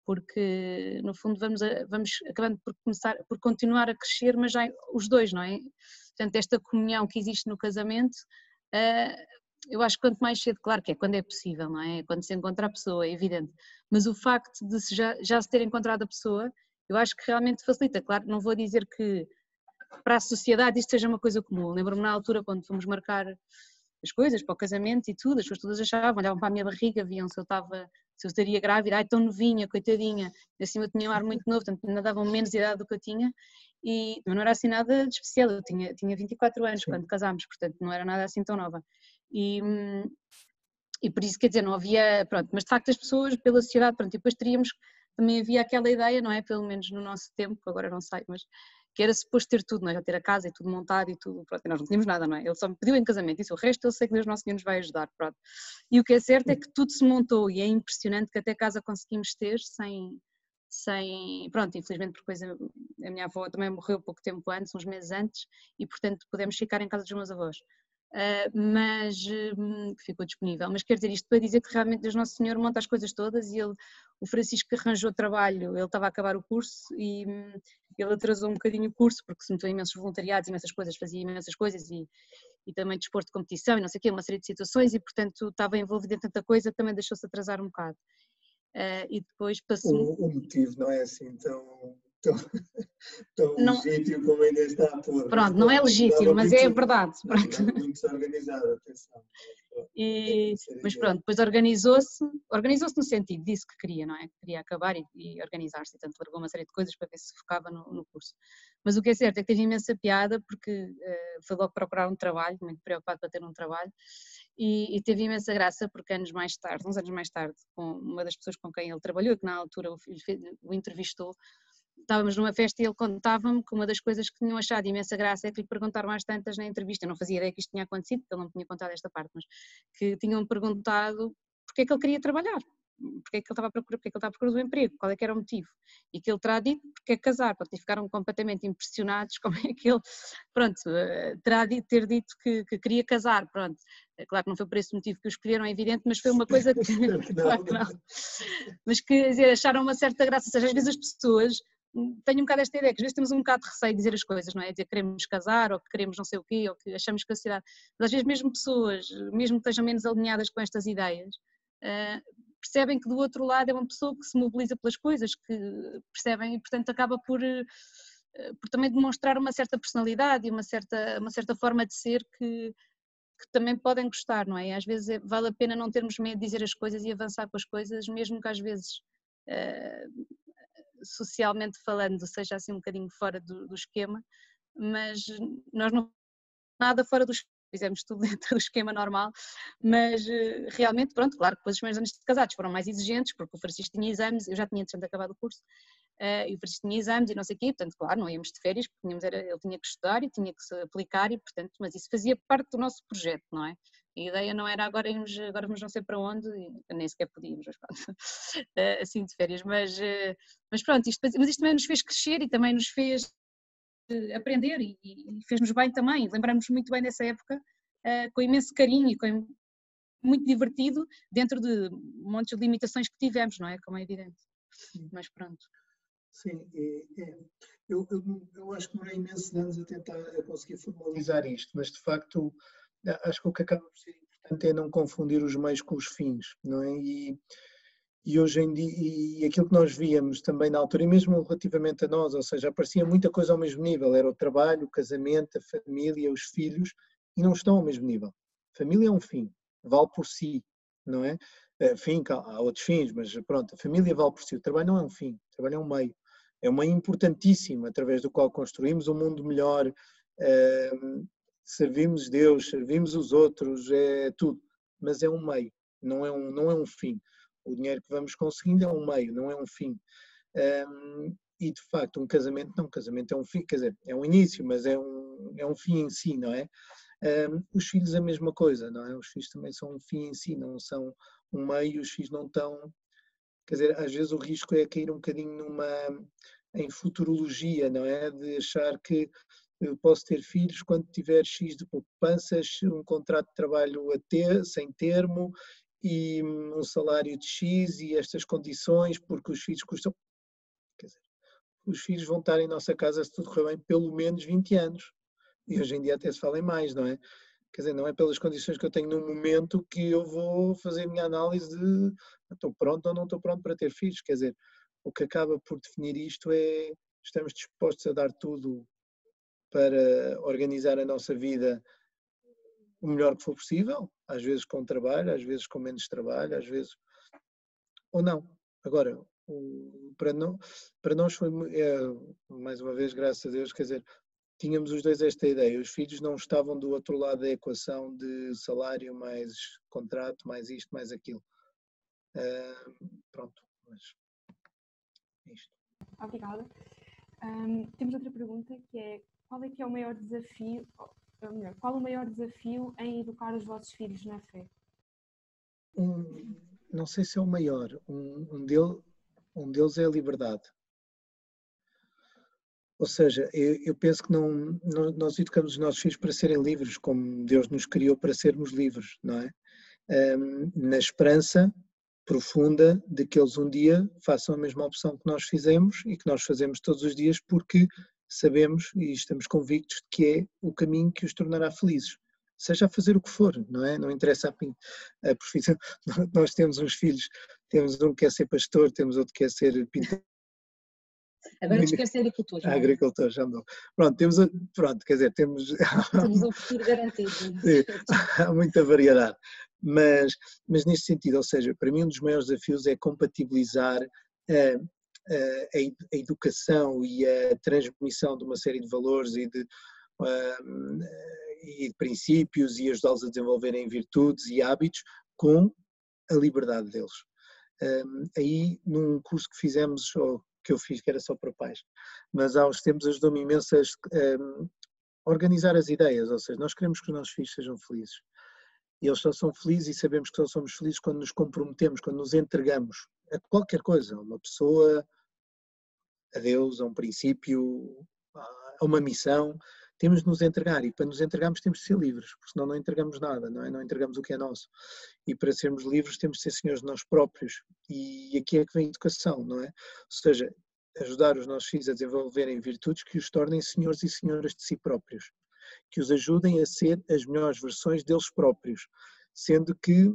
C: porque no fundo vamos, a, vamos acabando por começar, por continuar a crescer, mas já os dois, não é? Portanto, esta comunhão que existe no casamento, uh, eu acho que quanto mais cedo, claro que é quando é possível, não é? Quando se encontra a pessoa, é evidente, mas o facto de se já, já se ter encontrado a pessoa, eu acho que realmente facilita, claro, não vou dizer que para a sociedade isto seja uma coisa comum, lembro-me na altura quando fomos marcar as coisas para o casamento e tudo, as pessoas todas achavam, olhavam para a minha barriga, viam se eu estava se eu estaria grávida, ai tão novinha, coitadinha, assim eu tinha um ar muito novo, portanto ainda davam menos idade do que eu tinha, e não era assim nada de especial, eu tinha, tinha 24 anos Sim. quando casámos, portanto não era nada assim tão nova. E, e por isso, quer dizer, não havia, pronto, mas de facto as pessoas, pela sociedade, pronto, e depois teríamos, também havia aquela ideia, não é, pelo menos no nosso tempo, agora não sei, mas que era suposto ter tudo, não é? já ter a casa e tudo montado e tudo, pronto, e nós não tínhamos nada, não é? Ele só me pediu em casamento, isso o resto eu sei que Deus Nosso Senhor nos vai ajudar, pronto. E o que é certo é que tudo se montou e é impressionante que até casa conseguimos ter sem, sem, pronto, infelizmente por coisa, a minha avó também morreu pouco tempo antes, uns meses antes, e portanto podemos ficar em casa dos meus avós. Uh, mas uh, ficou disponível. Mas quer dizer isto para dizer que realmente Deus Nosso Senhor monta as coisas todas e ele, o Francisco arranjou trabalho, ele estava a acabar o curso e hum, ele atrasou um bocadinho o curso porque se meteu imensos voluntariados, imensas coisas, fazia imensas coisas e, e também desporto de competição e não sei o quê, uma série de situações e portanto estava envolvido em tanta coisa, também deixou-se atrasar um bocado. Uh, e depois passou...
B: O, o motivo não é assim tão tão, tão não, legítimo como ainda está a pôr.
C: Pronto, não é legítimo, mas é verdade. Pronto.
B: Muito desorganizado, atenção.
C: E, mas pronto, depois organizou-se, organizou-se no sentido, disse que queria, não é? Queria acabar e, e organizar-se, e tanto largou uma série de coisas para ver se focava no, no, curso. Mas o que é certo é que teve imensa piada, porque uh, foi logo procurar um trabalho, muito preocupado para ter um trabalho, e, e, teve imensa graça, porque anos mais tarde, uns anos mais tarde, com uma das pessoas com quem ele trabalhou, que na altura o, o entrevistou, estávamos numa festa e ele contava-me que uma das coisas que tinham achado imensa graça é que lhe perguntaram às tantas na entrevista, eu não fazia ideia que isto tinha acontecido, porque ele não tinha contado esta parte, mas que tinham perguntado porque é que ele queria trabalhar, porque é que ele estava a procurar, porque é que ele estava à procura do emprego, qual é que era o motivo, e que ele terá dito porque é casar, pronto, e ficaram completamente impressionados como é que ele, pronto, eh, terá dito, ter dito que, que, queria casar, pronto, é claro que não foi por esse motivo que o escolheram, é evidente, mas foi uma coisa que, claro que não, mas que dizer, acharam uma certa graça, ou seja, às vezes as pessoas tenho um bocado esta ideia, que às vezes temos um bocado de receio de dizer as coisas, não é? Dizer que queremos casar, ou que queremos não sei o quê, ou que achamos que a sociedade. Mas às vezes, mesmo pessoas, mesmo que estejam menos alinhadas com estas ideias, uh, percebem que do outro lado é uma pessoa que se mobiliza pelas coisas, que percebem e, portanto, acaba por, uh, por também demonstrar uma certa personalidade e uma certa, uma certa forma de ser que, que também podem gostar, não é? Às vezes é, vale a pena não termos medo de dizer as coisas e avançar com as coisas, mesmo que às vezes. Uh, socialmente falando, seja assim um bocadinho fora do, do esquema, mas nós não nada fora do fizemos tudo dentro do esquema normal, mas eh, realmente, pronto, claro que depois os meus anos de casados foram mais exigentes, porque o Francisco tinha exames, eu já tinha entretanto acabado o curso, uh, e o Francisco tinha exames e não sei o quê, portanto, claro, não íamos de férias, porque tínhamos, era, ele tinha que estudar e tinha que se aplicar, e portanto, mas isso fazia parte do nosso projeto, não é? A ideia não era agora irmos, agora vamos não sei para onde, nem sequer podíamos, mas pronto, assim de férias, mas, mas pronto, isto, mas isto também nos fez crescer e também nos fez aprender e, e fez-nos bem também. Lembramos muito bem dessa época, com imenso carinho e com muito divertido, dentro de montes de limitações que tivemos, não é? Como é evidente. Sim. Mas pronto.
B: Sim, é, é. Eu, eu, eu, acho que demorei imensos anos a tentar a conseguir formalizar isto, mas de facto acho que o que acaba por ser importante é não confundir os meios com os fins, não é? E, e hoje em dia, e aquilo que nós víamos também na altura, e mesmo relativamente a nós, ou seja, aparecia muita coisa ao mesmo nível, era o trabalho, o casamento, a família, os filhos, e não estão ao mesmo nível. Família é um fim, vale por si, não é? Eh, fim, há outros fins, mas pronto, a família vale por si, o trabalho não é um fim, o trabalho é um meio. É um meio importantíssimo através do qual construímos um mundo melhor, ehm, servimos Deus, servimos os outros, é tudo, mas é um meio, não é um, não é um fim o dinheiro que vamos conseguindo é um meio, não é um fim. Um, e de facto, um casamento, não, um casamento é um fim, quer dizer, é um início, mas é um, é um fim em si, não é? Um, os filhos a mesma coisa, não é? Os filhos também são um fim em si, não são um meio, os filhos não estão. Quer dizer, às vezes o risco é cair um bocadinho numa. em futurologia, não é? De achar que eu posso ter filhos quando tiver X de poupanças, um contrato de trabalho a ter, sem termo e um salário de X e estas condições, porque os filhos custam. Quer dizer, os filhos vão estar em nossa casa, se tudo correr bem, pelo menos 20 anos. E hoje em dia até se fala em mais, não é? Quer dizer, não é pelas condições que eu tenho no momento que eu vou fazer a minha análise de estou pronto ou não estou pronto para ter filhos. Quer dizer, o que acaba por definir isto é estamos dispostos a dar tudo para organizar a nossa vida o melhor que for possível, às vezes com trabalho, às vezes com menos trabalho, às vezes ou não. Agora, o, para, não, para nós foi, é, mais uma vez, graças a Deus, quer dizer, tínhamos os dois esta ideia, os filhos não estavam do outro lado da equação de salário mais contrato, mais isto, mais aquilo. Uh, pronto, mas
A: é isto. Obrigada. Um, temos outra pergunta que é qual é que é o maior desafio, melhor, qual o maior desafio em educar os vossos filhos na fé?
B: Um, não sei se é o maior, um, um, um deles é a liberdade. Ou seja, eu, eu penso que não, não, nós educamos os nossos filhos para serem livres, como Deus nos criou para sermos livres, não é? Um, na esperança profunda de que eles um dia façam a mesma opção que nós fizemos e que nós fazemos todos os dias porque sabemos e estamos convictos de que é o caminho que os tornará felizes. Seja a fazer o que for, não é? Não interessa a, a profissão. Nós temos uns filhos, temos um que quer ser pastor, temos outro que quer ser pintor.
C: Agora quer ser agricultor.
B: Já agricultor, já andou. Pronto, temos, pronto, quer dizer, temos.
C: Temos um futuro garantido.
B: há muita variedade. Mas, mas neste sentido, ou seja, para mim um dos maiores desafios é compatibilizar uh, a, educação e a transmissão de uma série de valores e de, um, e de princípios e ajudá-los a desenvolverem virtudes e hábitos com a liberdade deles. Um, aí, num curso que fizemos, ou que eu fiz, que era só para pais, mas há uns tempos ajudou-me imenso a um, organizar as ideias, ou seja, nós queremos que os nossos filhos sejam felizes. E eles só são felizes e sabemos que só somos felizes quando nos comprometemos, quando nos entregamos a qualquer coisa, uma pessoa, a Deus, a um princípio, a uma missão, temos de nos entregar e para nos entregarmos temos de ser livres, porque senão não entregamos nada, não é? Não entregamos o que é nosso. E para sermos livres temos de ser senhores de nós próprios. E aqui é que vem a educação, não é? Ou seja, ajudar os nossos filhos a desenvolverem virtudes que os tornem senhores e senhoras de si próprios, que os ajudem a ser as melhores versões deles próprios, sendo que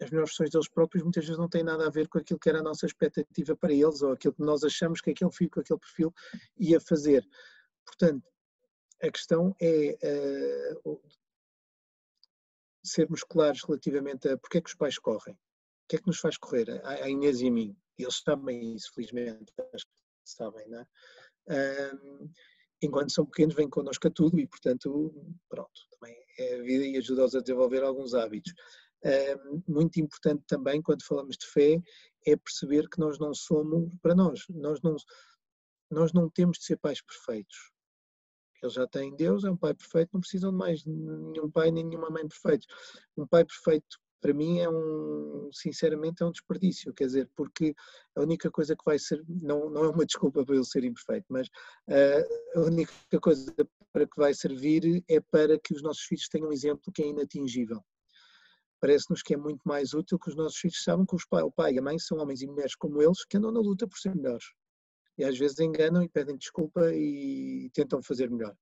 B: as melhores versões deles próprios muitas vezes não têm nada a ver com aquilo que era a nossa expectativa para eles ou aquilo que nós achamos que aquele filho com aquele perfil ia fazer. Portanto, a questão é uh, sermos claros relativamente a porque é que os pais correm. O que é que nos faz correr? A, a Inês e a mim. Eles sabem isso, felizmente. sabem, não é? Enquanto são pequenos, vêm connosco a tudo e, portanto, pronto, também é a vida e ajuda-os a desenvolver alguns hábitos. Um, muito importante também, quando falamos de fé, é perceber que nós não somos, para nós, nós não, nós não temos de ser pais perfeitos. Eles já têm Deus, é um pai perfeito, não precisam de mais nenhum pai nem nenhuma mãe perfeitos. Um pai perfeito para mim é um, sinceramente, é um desperdício, quer dizer, porque a única coisa que vai ser, não, não é uma desculpa para ele ser imperfeito, mas uh, a única coisa para que vai servir é para que os nossos filhos tenham um exemplo que é inatingível. Parece-nos que é muito mais útil que os nossos filhos saibam que pai, o pai e a mãe são homens e mulheres como eles que andam na luta por ser melhores. E às vezes enganam e pedem desculpa e tentam fazer melhor.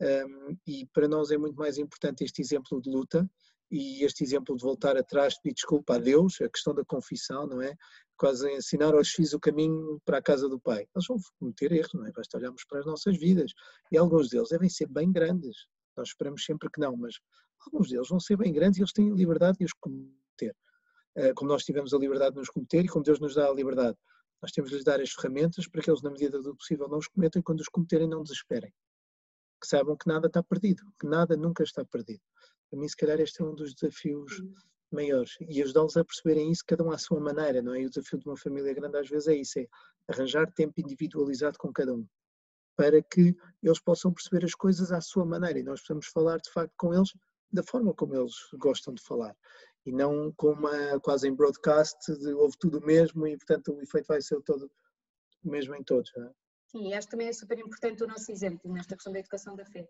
B: Um, e para nós é muito mais importante este exemplo de luta e este exemplo de voltar atrás, pedir desculpa a Deus, a questão da confissão, não é? Quase ensinar aos filhos o caminho para a casa do Pai. Eles vão cometer erros, não é? Basta olharmos para as nossas vidas. E alguns deles devem ser bem grandes. Nós esperamos sempre que não, mas alguns deles vão ser bem grandes e eles têm liberdade de os cometer. Eh, como nós tivemos a liberdade de nos cometer e como Deus nos dá a liberdade. Nós temos de lhes dar as ferramentas para que eles, na medida do possível, não os cometam e quando os cometerem, não desesperem. Que saibam que nada está perdido, que nada nunca está perdido. Para mim, se calhar, este é um dos desafios uhum. maiores. E ajudá-los a perceberem isso, cada um à sua maneira, não é? E o desafio de uma família grande, às vezes, é isso: é arranjar tempo individualizado com cada um, para que eles possam perceber as coisas à sua maneira. E nós precisamos falar, de facto, com eles da forma como eles gostam de falar. E não com uma, quase em broadcast, de ouve tudo o mesmo e, portanto, o efeito vai ser todo o mesmo em todos. É?
C: Sim, acho que também é super importante o nosso exemplo nesta questão da educação da fé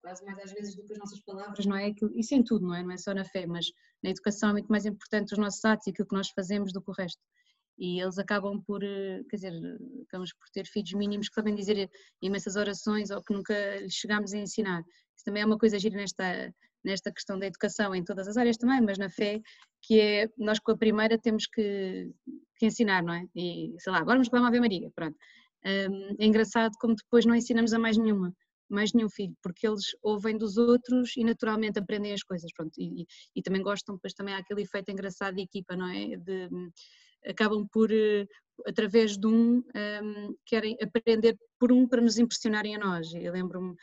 C: quase mais às vezes do que as nossas palavras, não é? Isso em tudo, não é? Não é só na fé, mas na educação é muito mais importante os nossos atos e aquilo que nós fazemos do que o resto. E eles acabam por, eh, quer dizer, acabamos por ter filhos mínimos que sabem dizer imensas orações ou que nunca lhes chegámos a ensinar. Isso também é uma coisa gira nesta, nesta questão da educação, em todas as áreas também, mas na fé, que é, nós com a primeira temos que, que ensinar, não é? E, sei lá, agora vamos para a Ave Maria, pronto. Um, é engraçado como depois não ensinamos a mais nenhuma mais nenhum filho, porque eles ouvem dos outros e naturalmente aprendem as coisas, pronto, e, e também gostam, depois também há aquele efeito engraçado de equipa, não é? De, acabam por, eh, através de um, um, querem aprender por um para nos impressionarem a nós. Eu lembro-me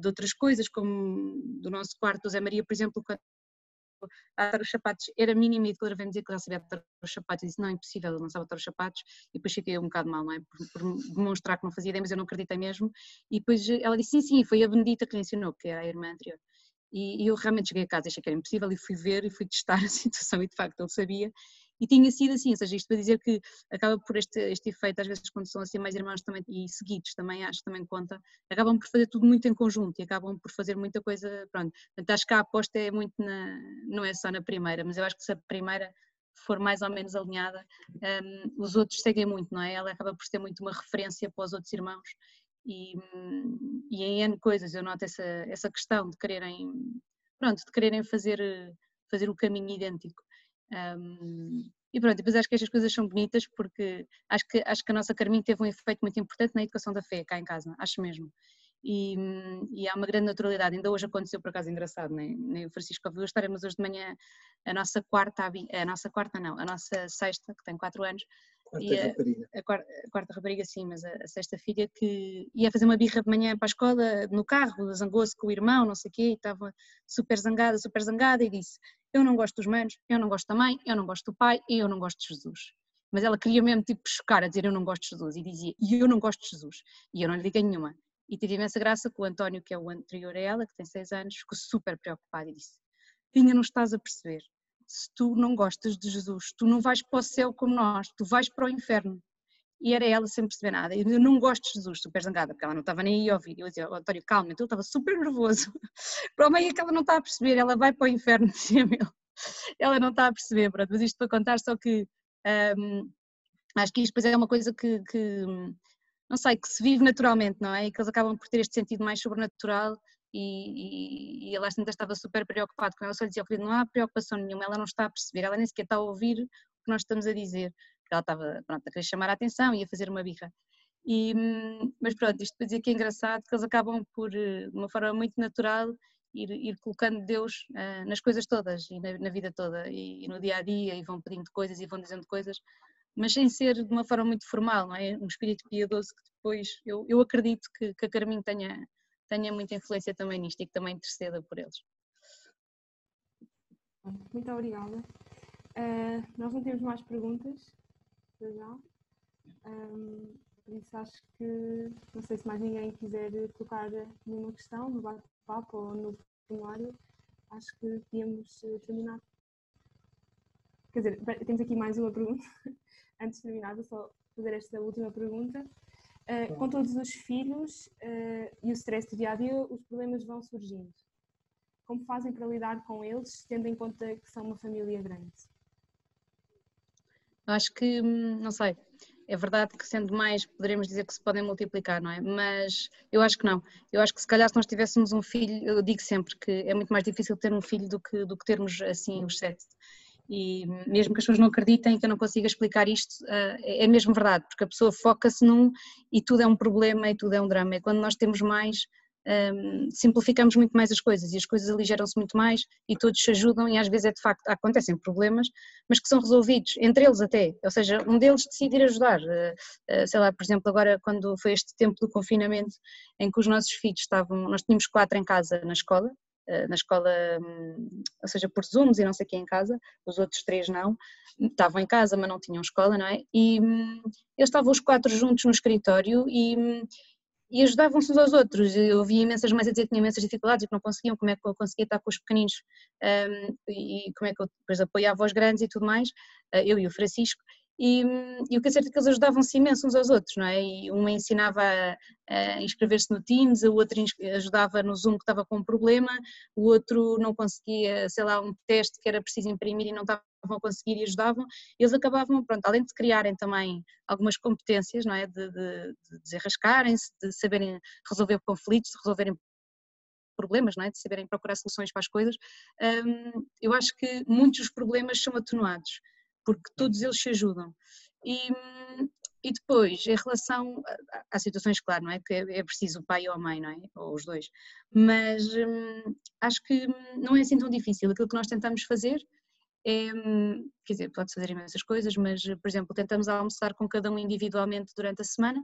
C: de outras coisas, como do nosso quarto, o Zé Maria, por exemplo, quando atar os sapatos era mínimo e declarou dizer que já sabia atar os sapatos e disse não, é impossível, eu não sabe atar os sapatos e depois fiquei um bocado mal, não é? Por, por, demonstrar que não fazia ideia, mas eu não acreditei mesmo e depois ela disse sim, sim, foi a Benedita que lhe ensinou, que era a irmã anterior e, e eu realmente cheguei a casa achei que era impossível e fui ver e fui testar a situação e de facto ele sabia e tinha sido assim, ou seja, isto para dizer que acaba por este, este efeito, às vezes quando são assim mais irmãos também e seguidos também, acho também conta, acabam por fazer tudo muito em conjunto e acabam por fazer muita coisa, pronto, portanto acho que a aposta é muito na, não é só na primeira, mas eu acho que se a primeira for mais ou menos alinhada, um, os outros seguem muito, não é? Ela acaba por ser muito uma referência para os outros irmãos e, e em N coisas eu noto essa, essa questão de quererem, pronto, de quererem fazer, fazer o caminho idêntico. Um, e pronto, depois acho que estas coisas são bonitas porque acho que, acho que a nossa Carminho teve um efeito muito importante na educação da fé cá em casa, acho mesmo. E, e há uma grande naturalidade, ainda hoje aconteceu por acaso engraçado, nem, nem o Francisco ouviu estaremos hoje de manhã a nossa quarta, a nossa quarta não, a nossa sexta, que tem 4 anos,
B: Quarta a, rapariga.
C: A, quarta, a, quarta rapariga, sim, mas a, a, sexta filha que ia fazer uma birra de manhã para a escola no carro, zangou-se com o irmão, não sei o quê, e estava super zangada, super zangada, e disse: Eu não gosto dos manos, eu não gosto da mãe, eu não gosto do pai e eu não gosto de Jesus. Mas ela queria mesmo tipo chocar a dizer: Eu não gosto de Jesus, e dizia: E eu não gosto de Jesus. E eu não lhe liguei nenhuma. E tive imensa graça que o António, que é o anterior a ela, que tem seis anos, ficou super preocupado e disse: Vinha, não estás a perceber se tu não gostas de Jesus, tu não vais para o céu como nós, tu vais para o inferno. E era ela sem perceber nada. Eu não gosto de Jesus, super zangada, porque ela não estava nem aí a ouvir. Eu dizia, oh, António, calma, então ele estava super nervoso. para o meio é que ela não está a perceber, ela vai para o inferno, dizia meu. Ela não está a perceber, pronto, mas isto para contar só que um, acho que isto depois é uma coisa que, que, não sei, que se vive naturalmente, não é? E que eles acabam por ter este sentido mais sobrenatural e, e, e ela estava super preocupada com ela, só lhe dizia, querido, não há preocupação nenhuma, ela não está a perceber, ela nem sequer está a ouvir o que nós estamos a dizer, porque ela estava pronto, a querer chamar a atenção e a fazer uma birra. E, mas pronto, isto para dizer que é engraçado que eles acabam por, eh, de uma forma muito natural, ir, ir colocando Deus uh, nas coisas todas e na, na vida toda e, e, no dia a dia e vão pedindo coisas e vão dizendo coisas mas sem ser de uma forma muito formal, não é? Um espírito piedoso que depois, eu, eu acredito que, que a Carminho tenha, tenha muita influência também nisto e que também interceda por eles.
A: Muito obrigada. Uh, nós não temos mais perguntas para já. Um, por isso acho que não sei se mais ninguém quiser colocar nenhuma questão no bate-papo ou no formulário. Acho que podíamos eh, terminar. Quer dizer, temos aqui mais uma pergunta. Antes de terminar, vou só fazer esta última pergunta. Uh, com todos os filhos uh, e o stress do dia a dia, os problemas vão surgindo. Como fazem para lidar com eles, tendo em conta que são uma família grande?
C: Acho que, hum, não sei, é verdade que sendo mais poderemos dizer que se podem multiplicar, não é? Mas eu acho que não. Eu acho que se calhar se nós tivéssemos um filho, eu digo sempre que é muito mais difícil ter um filho do que, do que termos assim os sete. E mesmo que as pessoas não acreditem, que eu não consiga explicar isto, uh, é mesmo verdade, porque a pessoa foca-se num e tudo é um problema e tudo é um drama. E quando nós temos mais, um, simplificamos muito mais as coisas e as coisas aligeram-se muito mais e todos se ajudam e às vezes é de facto, acontecem problemas, mas que são resolvidos, entre eles até, ou seja, um deles decidir ajudar, uh, uh, sei lá, por exemplo, agora quando foi este tempo do confinamento em que os nossos filhos estavam, nós tínhamos quatro em casa na escola, uh, na escola, um, ou seja, por Zooms e não sei o que em casa, os outros três não, estavam em casa mas não tinham escola, não é? E um, eles estavam os quatro juntos no escritório e hum, e ajudavam-se uns aos outros. Eu vi imensas mães a dizer que tinham imensas dificuldades e que não conseguiam, como é que eu conseguia estar com os pequeninos um, e como é que eu depois apoiava os grandes e tudo mais, uh, eu e o Francisco. E, e, o que é certo é que eles ajudavam-se imenso uns aos outros, não é? E uma ensinava a, a inscrever-se no Teams, o outro ajudava no Zoom que estava com um problema, o outro não conseguia, sei lá, um teste que era preciso imprimir e não estava a conseguir e ajudavam. Eles acabavam, pronto, além de criarem também algumas competências, não é? De, de, de desenrascarem-se, de saberem resolver conflitos, de resolverem problemas, não é? de saberem procurar soluções para as coisas, um, eu acho que muitos problemas são atenuados porque todos eles se ajudam. E, e depois, em relação a, situações, claro, não é? Que é, é, preciso o pai ou a mãe, não é? Ou os dois. Mas hum, acho que não é assim tão difícil. Aquilo que nós tentamos fazer é, hum, quer dizer, pode fazer imensas coisas, mas, por exemplo, tentamos almoçar com cada um individualmente durante a semana.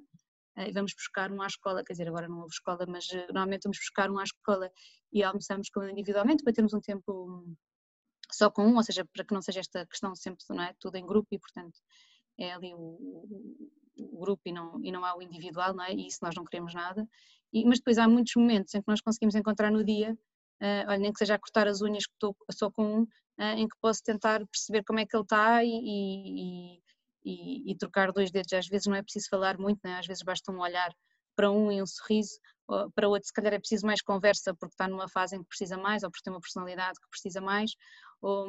C: Eh, e vamos buscar um à escola, quer dizer, agora não houve escola, mas eh, normalmente vamos buscar um à escola e almoçamos com ele individualmente para termos um tempo só com um, ou seja, para que não seja esta questão sempre, não é? Tudo em grupo e, portanto, é ali o, o grupo e não, e não há o individual, não é? E isso nós não queremos nada. E, mas depois há muitos momentos em que nós conseguimos encontrar no dia, uh, olha, nem que seja a cortar as unhas que estou só com um, uh, em que posso tentar perceber como é que ele está e, e, e, e, trocar dois dedos. Às vezes não é preciso falar muito, é? às vezes basta um olhar para um e um sorriso, para outro se calhar é preciso mais conversa porque está numa fase em que precisa mais ou porque tem uma personalidade que precisa mais, ou,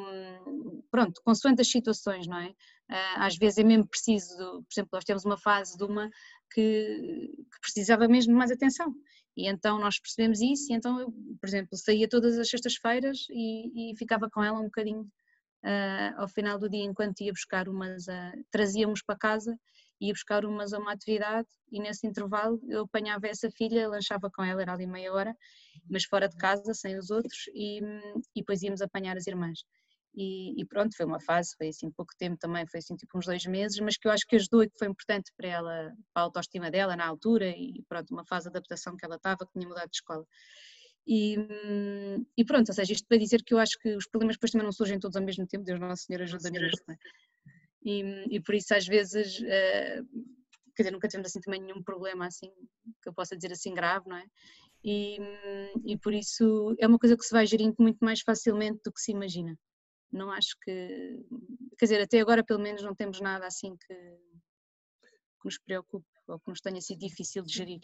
C: pronto, consoante as situações, não é? Ah, às vezes é mesmo preciso, por exemplo, nós temos uma fase de uma que, que precisava mesmo de mais atenção e então nós percebemos isso e então eu, por exemplo, saía todas as sextas-feiras e, e, ficava com ela um bocadinho uh, ao final do dia enquanto ia buscar umas, uh, trazíamos para casa ia buscar umas a uma atividade e nesse intervalo eu apanhava essa filha, lanchava com ela, era ali meia hora, mas fora de casa, sem os outros, e, e depois íamos apanhar as irmãs. E, e, pronto, foi uma fase, foi assim pouco tempo também, foi assim tipo uns dois meses, mas que eu acho que ajudou e que foi importante para ela, para a autoestima dela na altura e pronto, uma fase de adaptação que ela estava, que tinha mudado de escola. E, e, pronto, ou seja, isto para dizer que eu acho que os problemas depois também não surgem todos ao mesmo tempo, Deus Nosso Senhor. É? E, e por isso às vezes, uh, quer dizer, nunca tivemos assim também nenhum problema assim, que eu possa dizer assim grave, não é? E, e por isso é uma coisa que se vai gerindo muito mais facilmente do que se imagina. Não acho que, quer dizer, até agora pelo menos não temos nada assim que, que nos preocupe ou que nos tenha sido difícil de gerir.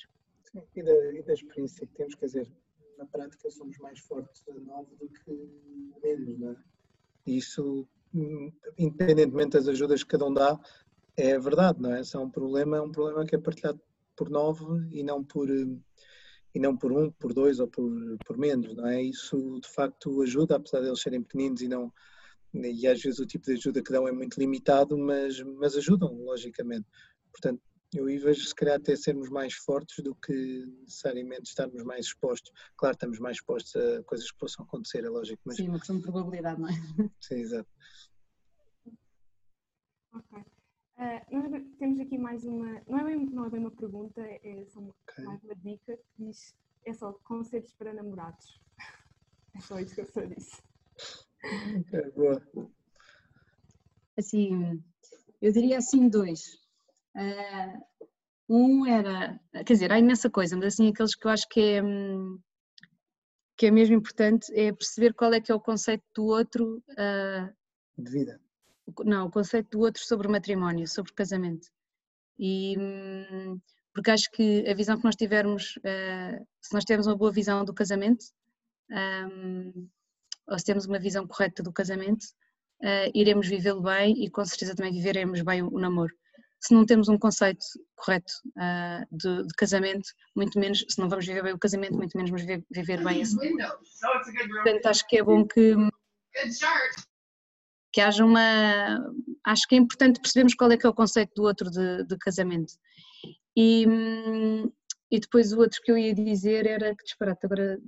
B: Sim, e, da, e da experiência que temos, quer dizer, na prática somos mais fortes a nove do que menos, não é? E isso independentemente das ajudas que cada um dá, é verdade, não é? Se é um problema, é um problema que é partilhado por nove e não por e não por um, por dois ou por, por menos, não é? Isso de facto ajuda, apesar de eles serem pequeninos e não e às vezes o tipo de ajuda que dão é muito limitado, mas, mas ajudam, logicamente. Portanto, eu vejo se calhar até sermos mais fortes do que necessariamente estarmos mais expostos. Claro, estamos mais expostos a coisas que possam acontecer, é lógico.
C: Mas... Sim, uma questão de probabilidade, não é?
B: Sim, exato.
A: Ok. Uh, nós temos aqui mais uma, não é bem, não é bem uma pergunta, é só uma, okay. mais uma dica que diz, é só conselhos para namorados. É só isso que eu só disse.
B: É, boa.
C: Assim, eu diria assim dois. Uh, um era, quer dizer, há imensa coisa, mas assim, aqueles que eu acho que é, hum, que é mesmo importante é perceber qual é que é o conceito do outro. Uh,
B: de vida.
C: Não, o conceito do outro sobre matrimónio, sobre casamento. E hum, porque acho que a visão que nós tivermos, uh, se nós tivermos uma boa visão do casamento, um, ou se temos uma visão correta do casamento, uh, iremos vivê-lo bem e com certeza também viveremos bem o, o namoro se não temos um conceito correto uh, de, de, casamento, muito menos, se não vamos viver bem o casamento, muito menos vamos viver, viver bem esse. Portanto, acho que é bom que, que haja uma. Acho que é importante percebermos qual é que é o conceito do outro de, de casamento. E, e depois o outro que eu ia dizer era que disparate agora.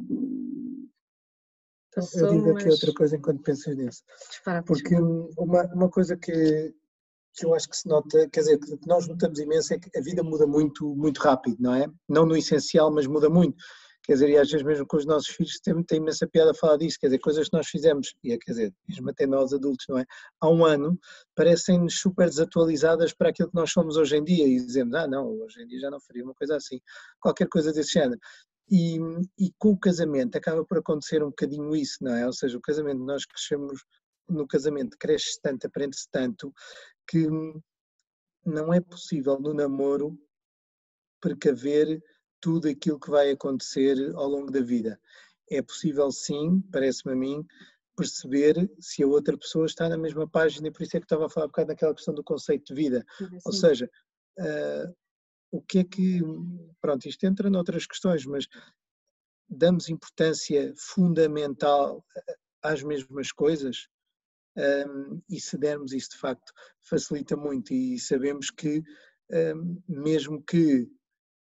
B: Passou, eu digo aqui mas... outra coisa enquanto pensas nisso. Disparate, Porque uma, uma coisa que, que eu acho que se nota, quer dizer, que nós notamos imenso é que a vida muda muito, muito rápido, não é? Não no essencial, mas muda muito. Quer dizer, e às vezes mesmo com os nossos filhos tem, tem imensa piada a falar disso, quer dizer, coisas que nós fizemos, e é, quer dizer, mesmo até nós adultos, não é? Há um ano, parecem-nos super desatualizadas para aquilo que nós somos hoje em dia, e dizemos, ah não, hoje em dia já não faria uma coisa assim, qualquer coisa desse género. E, e com o casamento acaba por acontecer um bocadinho isso, não é? Ou seja, o casamento, nós crescemos no casamento, cresce tanto, aprende-se tanto, que não é possível no namoro precaver tudo aquilo que vai acontecer ao longo da vida. É possível sim, parece-me a mim, perceber se a outra pessoa está na mesma página, e por isso é que estava a falar um bocado naquela questão do conceito de vida. Sim. Ou seja, uh, o que é que. Pronto, isto entra noutras questões, mas damos importância fundamental às mesmas coisas? Um, e se dermos isso de facto facilita muito. E sabemos que um, mesmo que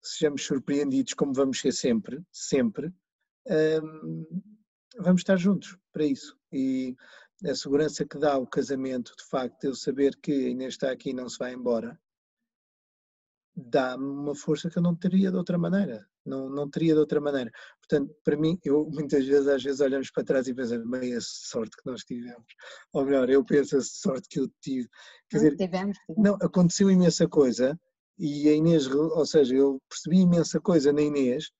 B: sejamos surpreendidos como vamos ser sempre, sempre, um, vamos estar juntos para isso. E a segurança que dá o casamento, de facto, eu saber que a Inês está aqui e não se vai embora, dá-me uma força que eu não teria de outra maneira não, não teria de outra maneira. Portanto, para mim, eu muitas vezes, às vezes olhamos para trás e pensamos, bem, a sorte que nós tivemos. Ou melhor, eu penso a sorte que eu tive.
C: Quer dizer, tivemos, tivemos.
B: não, aconteceu imensa coisa e a Inês, ou seja, eu percebi imensa coisa na Inês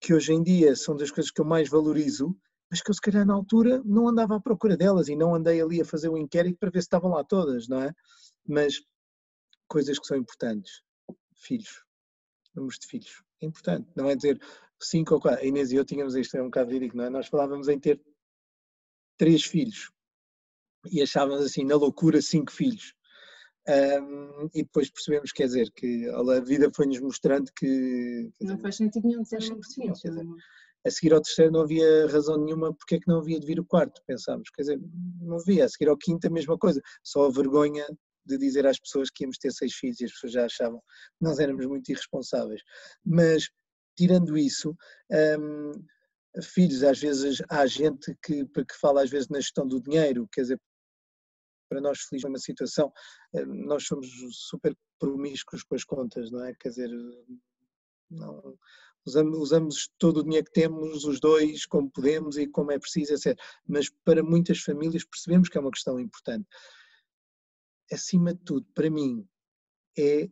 B: que hoje em dia são das coisas que eu mais valorizo, mas que eu se calhar na altura não andava à procura delas e não andei ali a fazer o um inquérito para ver se estavam lá todas, não é? Mas coisas que são importantes. Filhos, números de filhos é importante. Não é dizer cinco ou quatro. A Inês e eu tínhamos isto, é um bocado ridículo, não é? Nós falávamos em ter três filhos e achávamos assim, na loucura, cinco filhos. Um, e depois percebemos, quer dizer, que a vida foi-nos mostrando que.
C: Não dizer, faz sentido nenhum ter muitos filhos. Dizer,
B: a seguir ao terceiro não havia razão nenhuma porque é que não havia de vir o quarto, pensámos. Quer dizer, não havia. A seguir ao quinto a mesma coisa. Só a vergonha de dizer às pessoas que íamos ter seis filhos e as pessoas já achavam que nós éramos muito irresponsáveis. Mas, tirando isso, um, filhos, às vezes há gente que, que fala às vezes na gestão do dinheiro, quer dizer, para nós felizes uma situação, hum, nós somos super promíscuos com as contas, não é? Quer dizer, não, usamos, usamos todo o dinheiro que temos, os dois, como podemos e como é preciso, etc. Mas para muitas famílias percebemos que é uma questão importante acima de tudo, para mim, é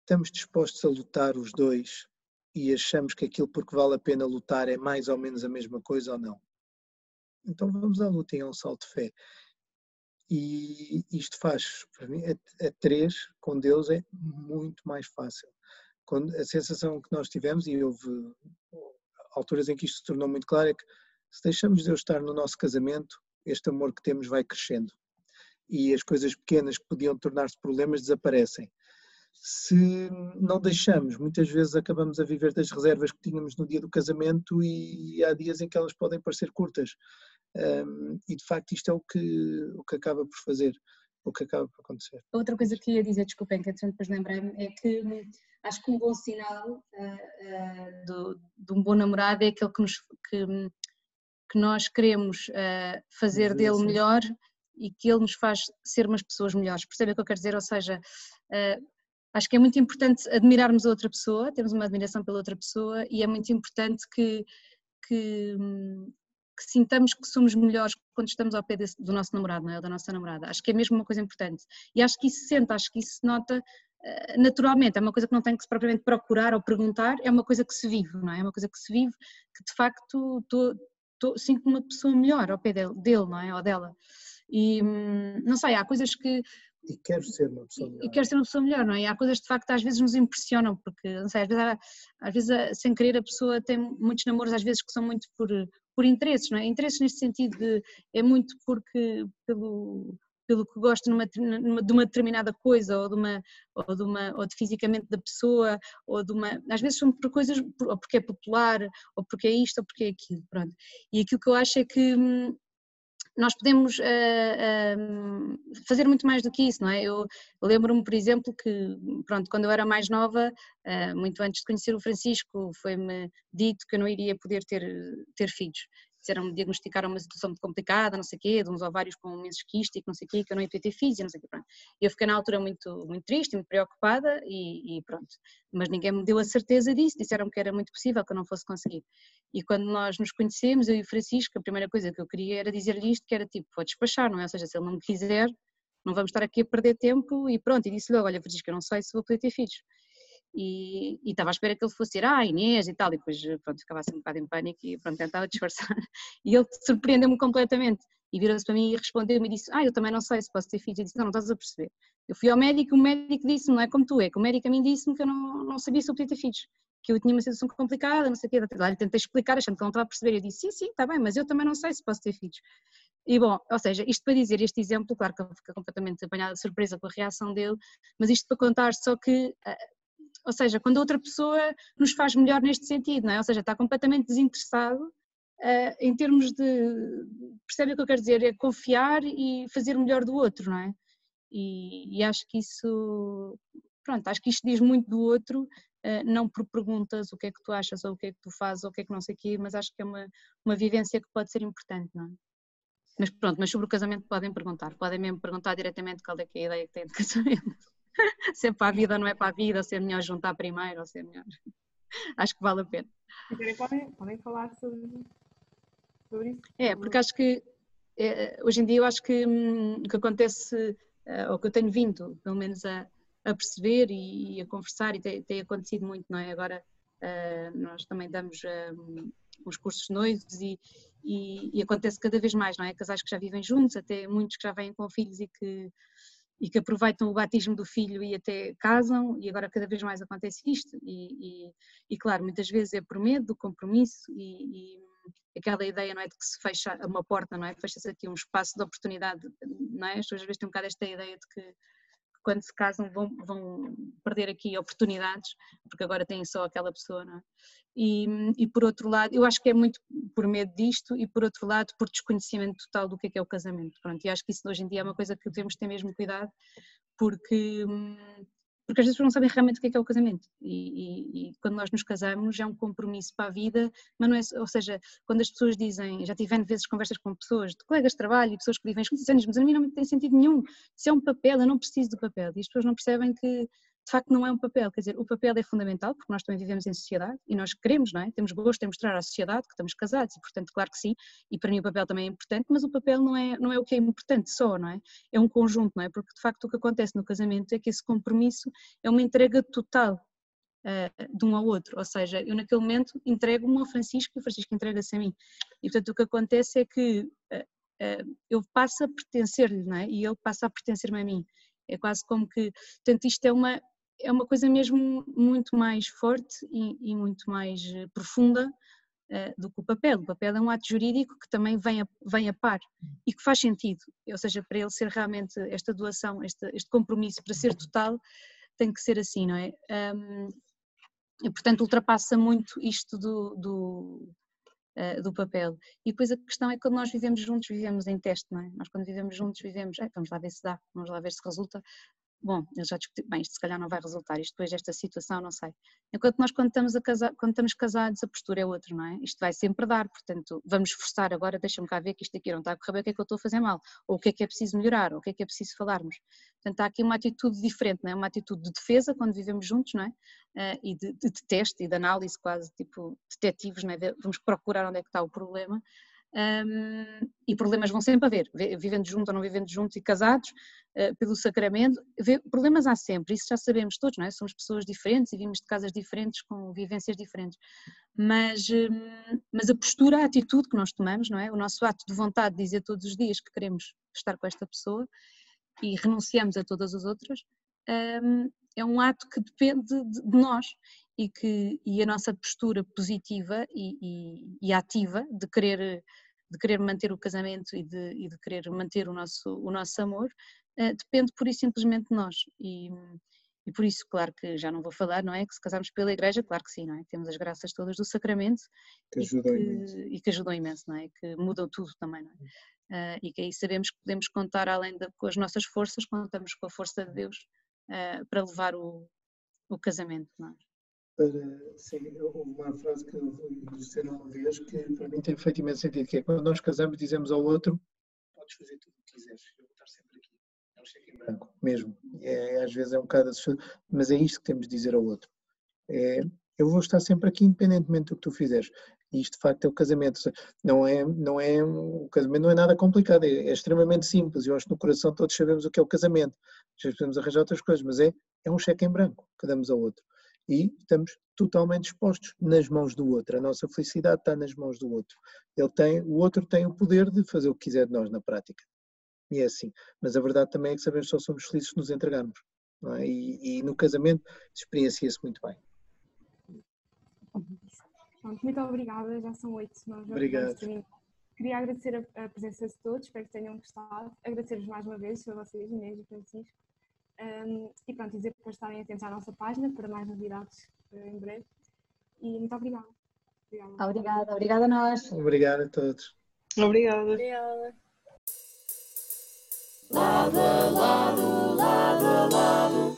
B: estamos dispostos a lutar os dois e achamos que aquilo porque vale a pena lutar é mais ou menos a mesma coisa ou não. Então vamos à luta e é um salto de fé. E isto faz, para mim, a, a três com Deus é muito mais fácil. Quando a sensação que nós tivemos, e houve alturas em que isto se tornou muito claro, é que se deixamos Deus estar no nosso casamento, este amor que temos vai crescendo e as coisas pequenas que podiam tornar-se problemas desaparecem. Se não deixamos, muitas vezes acabamos a viver das reservas que tínhamos no dia do casamento e há dias em que elas podem parecer curtas. Um, e de facto isto é o que, o que acaba por fazer, o que acaba por acontecer.
C: Outra coisa que ia dizer, desculpem, que depois lembrei-me, é que acho que um bom sinal uh, uh, do, de um bom namorado é aquele que, nos, que, que nós queremos uh, fazer dele melhor e que ele nos faz ser umas pessoas melhores. Percebe o que eu quero dizer? Ou seja, uh, acho que é muito importante admirarmos a outra pessoa, termos uma admiração pela outra pessoa e é muito importante que, que, que sintamos que somos melhores quando estamos ao pé desse, do nosso namorado, não é? Ou da nossa namorada. Acho que é mesmo uma coisa importante. E acho que isso se sente, acho que isso se nota uh, naturalmente. É uma coisa que não tem que se propriamente procurar ou perguntar, é uma coisa que se vive, não é? É uma coisa que se vive que de facto tô, sinto uma pessoa melhor ao pé dele, dele, não é? Ou dela. E hum, não sei, há coisas que.
B: E quero ser uma pessoa melhor.
C: E quero ser uma pessoa melhor, não é? E há coisas de facto às vezes nos impressionam, porque, não sei, às vezes, às vezes sem querer a pessoa tem muitos namoros, às vezes que são muito por, por interesses, não é? Interesses neste sentido de. é muito porque. pelo pelo que gosto numa, numa, de uma determinada coisa ou de uma ou de uma ou de fisicamente da pessoa ou de uma às vezes são por coisas ou porque é popular ou porque é isto ou porque é aquilo pronto e aquilo que eu acho é que hum, nós podemos uh, fazer muito mais do que isso, não é? Eu lembro-me, por exemplo, que, pronto, quando eu era mais nova, uh, muito antes de conhecer o Francisco, foi-me dito que eu não iria poder ter, ter filhos disseram-me, diagnosticaram uma situação muito complicada, não sei o quê, de uns ovários com um quístico, não sei o quê, que eu não ia ter filhos, não sei o quê, pronto. Eu fiquei na altura muito, muito triste, muito preocupada e, e, pronto. Mas ninguém me deu a certeza disso, disseram que era muito possível que eu não fosse conseguir. E quando nós nos conhecemos, eu e o Francisco, a primeira coisa que eu queria era dizer-lhe isto, que era tipo, vou despachar, não é? Ou seja, se ele não me quiser, não vamos estar aqui a perder tempo e pronto, e disse logo, olha Francisco, eu não sei se vou poder ter filhos e, e estava à espera que ele fosse ir, ah, Inês e tal, e depois pronto, ficava assim um bocado em pânico e pronto, tentava disfarçar. E ele surpreendeu-me completamente e virou-se para mim e respondeu-me e disse, ah, eu também não sei se posso ter filhos. Eu disse, não, não estás a perceber. Eu fui ao médico e o médico disse-me, não é como tu é, que o médico a mim disse-me que eu não, não sabia se eu podia ter filhos, que eu tinha uma situação complicada, não sei o quê. Lá lhe tentei explicar, achando que ele não estava a perceber. Eu disse, sim, sim, está bem, mas eu também não sei se posso ter filhos. E bom, ou seja, isto para dizer este exemplo, claro que ele fica completamente apanhado de surpresa com a reação dele, mas isto para contar só que eh, ou seja, quando outra pessoa nos faz melhor neste sentido, não é? Ou seja, está completamente desinteressado uh, em termos de, percebe o que eu quero dizer? É confiar e fazer melhor do outro, não é? E, e acho que isso, pronto, acho que isto diz muito do outro, uh, não por perguntas o que é que tu achas ou o que é que tu fazes ou o que é que não sei o quê, mas acho que é uma, uma vivência que pode ser importante, não é? Mas pronto, mas sobre o casamento podem perguntar, podem mesmo perguntar diretamente qual é é a ideia que têm de casamento. se é para a vida ou não é para a vida, se é melhor juntar primeiro ou se é melhor. Acho que vale a pena.
A: Podem, podem falar sobre, sobre isso?
C: É, porque acho que é, hoje em dia eu acho que hum, o que acontece, uh, ou que eu tenho vindo, pelo menos a, a perceber e, a conversar, e tem, tem, acontecido muito, não é? Agora uh, nós também damos uh, os cursos noivos e, e, e, acontece cada vez mais, não é? Casais que já vivem juntos, até muitos que já vêm com filhos e que e que aproveitam o batismo do filho e até casam, e agora cada vez mais acontece isto. E, e, e claro, muitas vezes é por medo do compromisso e, e, aquela ideia não é de que se fecha uma porta, não é? Fecha-se aqui um espaço de oportunidade, não é? Às vezes têm um bocado esta ideia de que quando se casam vão, vão perder aqui oportunidades, porque agora têm só aquela pessoa, não é? E, e, por outro lado, eu acho que é muito por medo disto e por outro lado por desconhecimento total do que é, que é o casamento. Pronto, e acho que isso hoje em dia é uma coisa que temos que ter mesmo cuidado, porque, porque às vezes não sabem realmente o que é, que é o casamento. E, e, e, quando nós nos casamos é um compromisso para a vida, mas não é, ou seja, quando as pessoas dizem, já tive vezes conversas com pessoas, de colegas de trabalho e pessoas que vivem anos, mas a mim não tem sentido nenhum. Se é um papel, eu não preciso do papel. E as pessoas não percebem que de facto não é um papel, quer dizer, o papel é fundamental porque nós também vivemos em sociedade e nós queremos, não é? Temos gosto em mostrar à sociedade que estamos casados e portanto claro que sim, e para mim o papel também é importante, mas o papel não é, não é o que é importante só, não é? É um conjunto, não é? Porque de facto o que acontece no casamento é que esse compromisso é uma entrega total uh, de um ao outro, ou seja, eu naquele momento entrego-me ao Francisco e o Francisco entrega-se a mim. E portanto o que acontece é que uh, uh, eu passo a pertencer-lhe, não é? E ele passa a pertencer-me a mim. É quase como que, portanto, isto é uma, é uma coisa mesmo muito mais forte e, e muito mais eh, profunda uh, do que o papel. O papel é um ato jurídico que também vem a, vem a par e que faz sentido, ou seja, para ele ser realmente esta doação, este, este compromisso para ser total, tem que ser assim, não é? Um, e portanto ultrapassa muito isto do, do, uh, do papel. E depois a questão é que quando nós vivemos juntos, vivemos em teste, não é? Nós quando vivemos juntos, vivemos, vamos lá ver se dá, vamos lá ver se resulta, bom, eu já discuti, bem, isto se calhar não vai resultar, isto depois desta situação, não sei. Enquanto nós quando estamos, a casar, quando estamos casados a postura é outra, não é? Isto vai sempre dar, portanto, vamos esforçar agora, deixa-me cá ver que isto aqui não está a correr bem, o que é que eu estou a fazer mal, ou o que é que é preciso melhorar, ou o que é que é preciso falarmos. Portanto, há aqui uma atitude diferente, não é? Uma atitude de defesa quando vivemos juntos, não é? Uh, e de, de, de, teste e de análise quase, tipo, detetives, não é? Vamos procurar onde é que está o problema um, e problemas vão sempre haver, vivendo juntos ou não vivendo juntos e casados, uh, pelo sacramento, problemas há sempre, isso já sabemos todos, não é? Somos pessoas diferentes e vimos de casas diferentes, com vivências diferentes, mas, um, mas a postura, a atitude que nós tomamos, não é? O nosso ato de vontade de dizer todos os dias que queremos estar com esta pessoa e renunciamos a todas as outras, um, é um ato que depende de, de nós e que e a nossa postura positiva e, e, e, ativa de querer de querer manter o casamento e de, e de querer manter o nosso, o nosso amor, uh, depende por isso simplesmente de nós. E, e por isso, claro que já não vou falar, não é? Que se casarmos pela igreja, claro que sim, não é? Temos as graças todas do sacramento
B: que e, que, imenso.
C: e que ajudam imenso, não é? Que mudam tudo também, não é? Uh, e que aí sabemos que podemos contar além de, com as nossas forças, contamos com a força de Deus uh, para levar o, o casamento, não é?
B: Para. Sim, houve uma frase que eu dizer uma vez que para mim tem feito imenso sentido, que é quando nós casamos dizemos ao outro podes fazer tudo o que quiseres, eu vou estar sempre aqui. É um cheque em branco, mesmo. É, às vezes é um bocado mas é isto que temos de dizer ao outro. É, eu vou estar sempre aqui independentemente do que tu fizeres. Isto de facto é o casamento. Não é, não é, o casamento não é nada complicado, é, é extremamente simples. Eu acho que no coração todos sabemos o que é o casamento. Já podemos arranjar outras coisas, mas é, é um cheque em branco que damos ao outro e estamos totalmente expostos nas mãos do outro. A nossa felicidade está nas mãos do outro. Ele tem, o outro tem o poder de fazer o que quiser de nós na prática. E é assim. Mas a verdade também é que sabemos que só somos felizes se nos entregarmos. É? E, e, no casamento experiencia-se muito bem.
A: muito obrigada. Já são oito.
B: Obrigado.
A: Queria agradecer a, a, presença de todos, espero que tenham gostado. Agradecer-vos mais uma vez a vocês, Inês e Francisco. Um, e pronto, dizer para estarem atentos à nossa página para mais novidades uh, em breve. E muito obrigada.
C: Obrigada, obrigada, obrigada a nós.
B: Obrigado a todos.
D: Obrigada.
C: Obrigada. Lado lado, lado lado.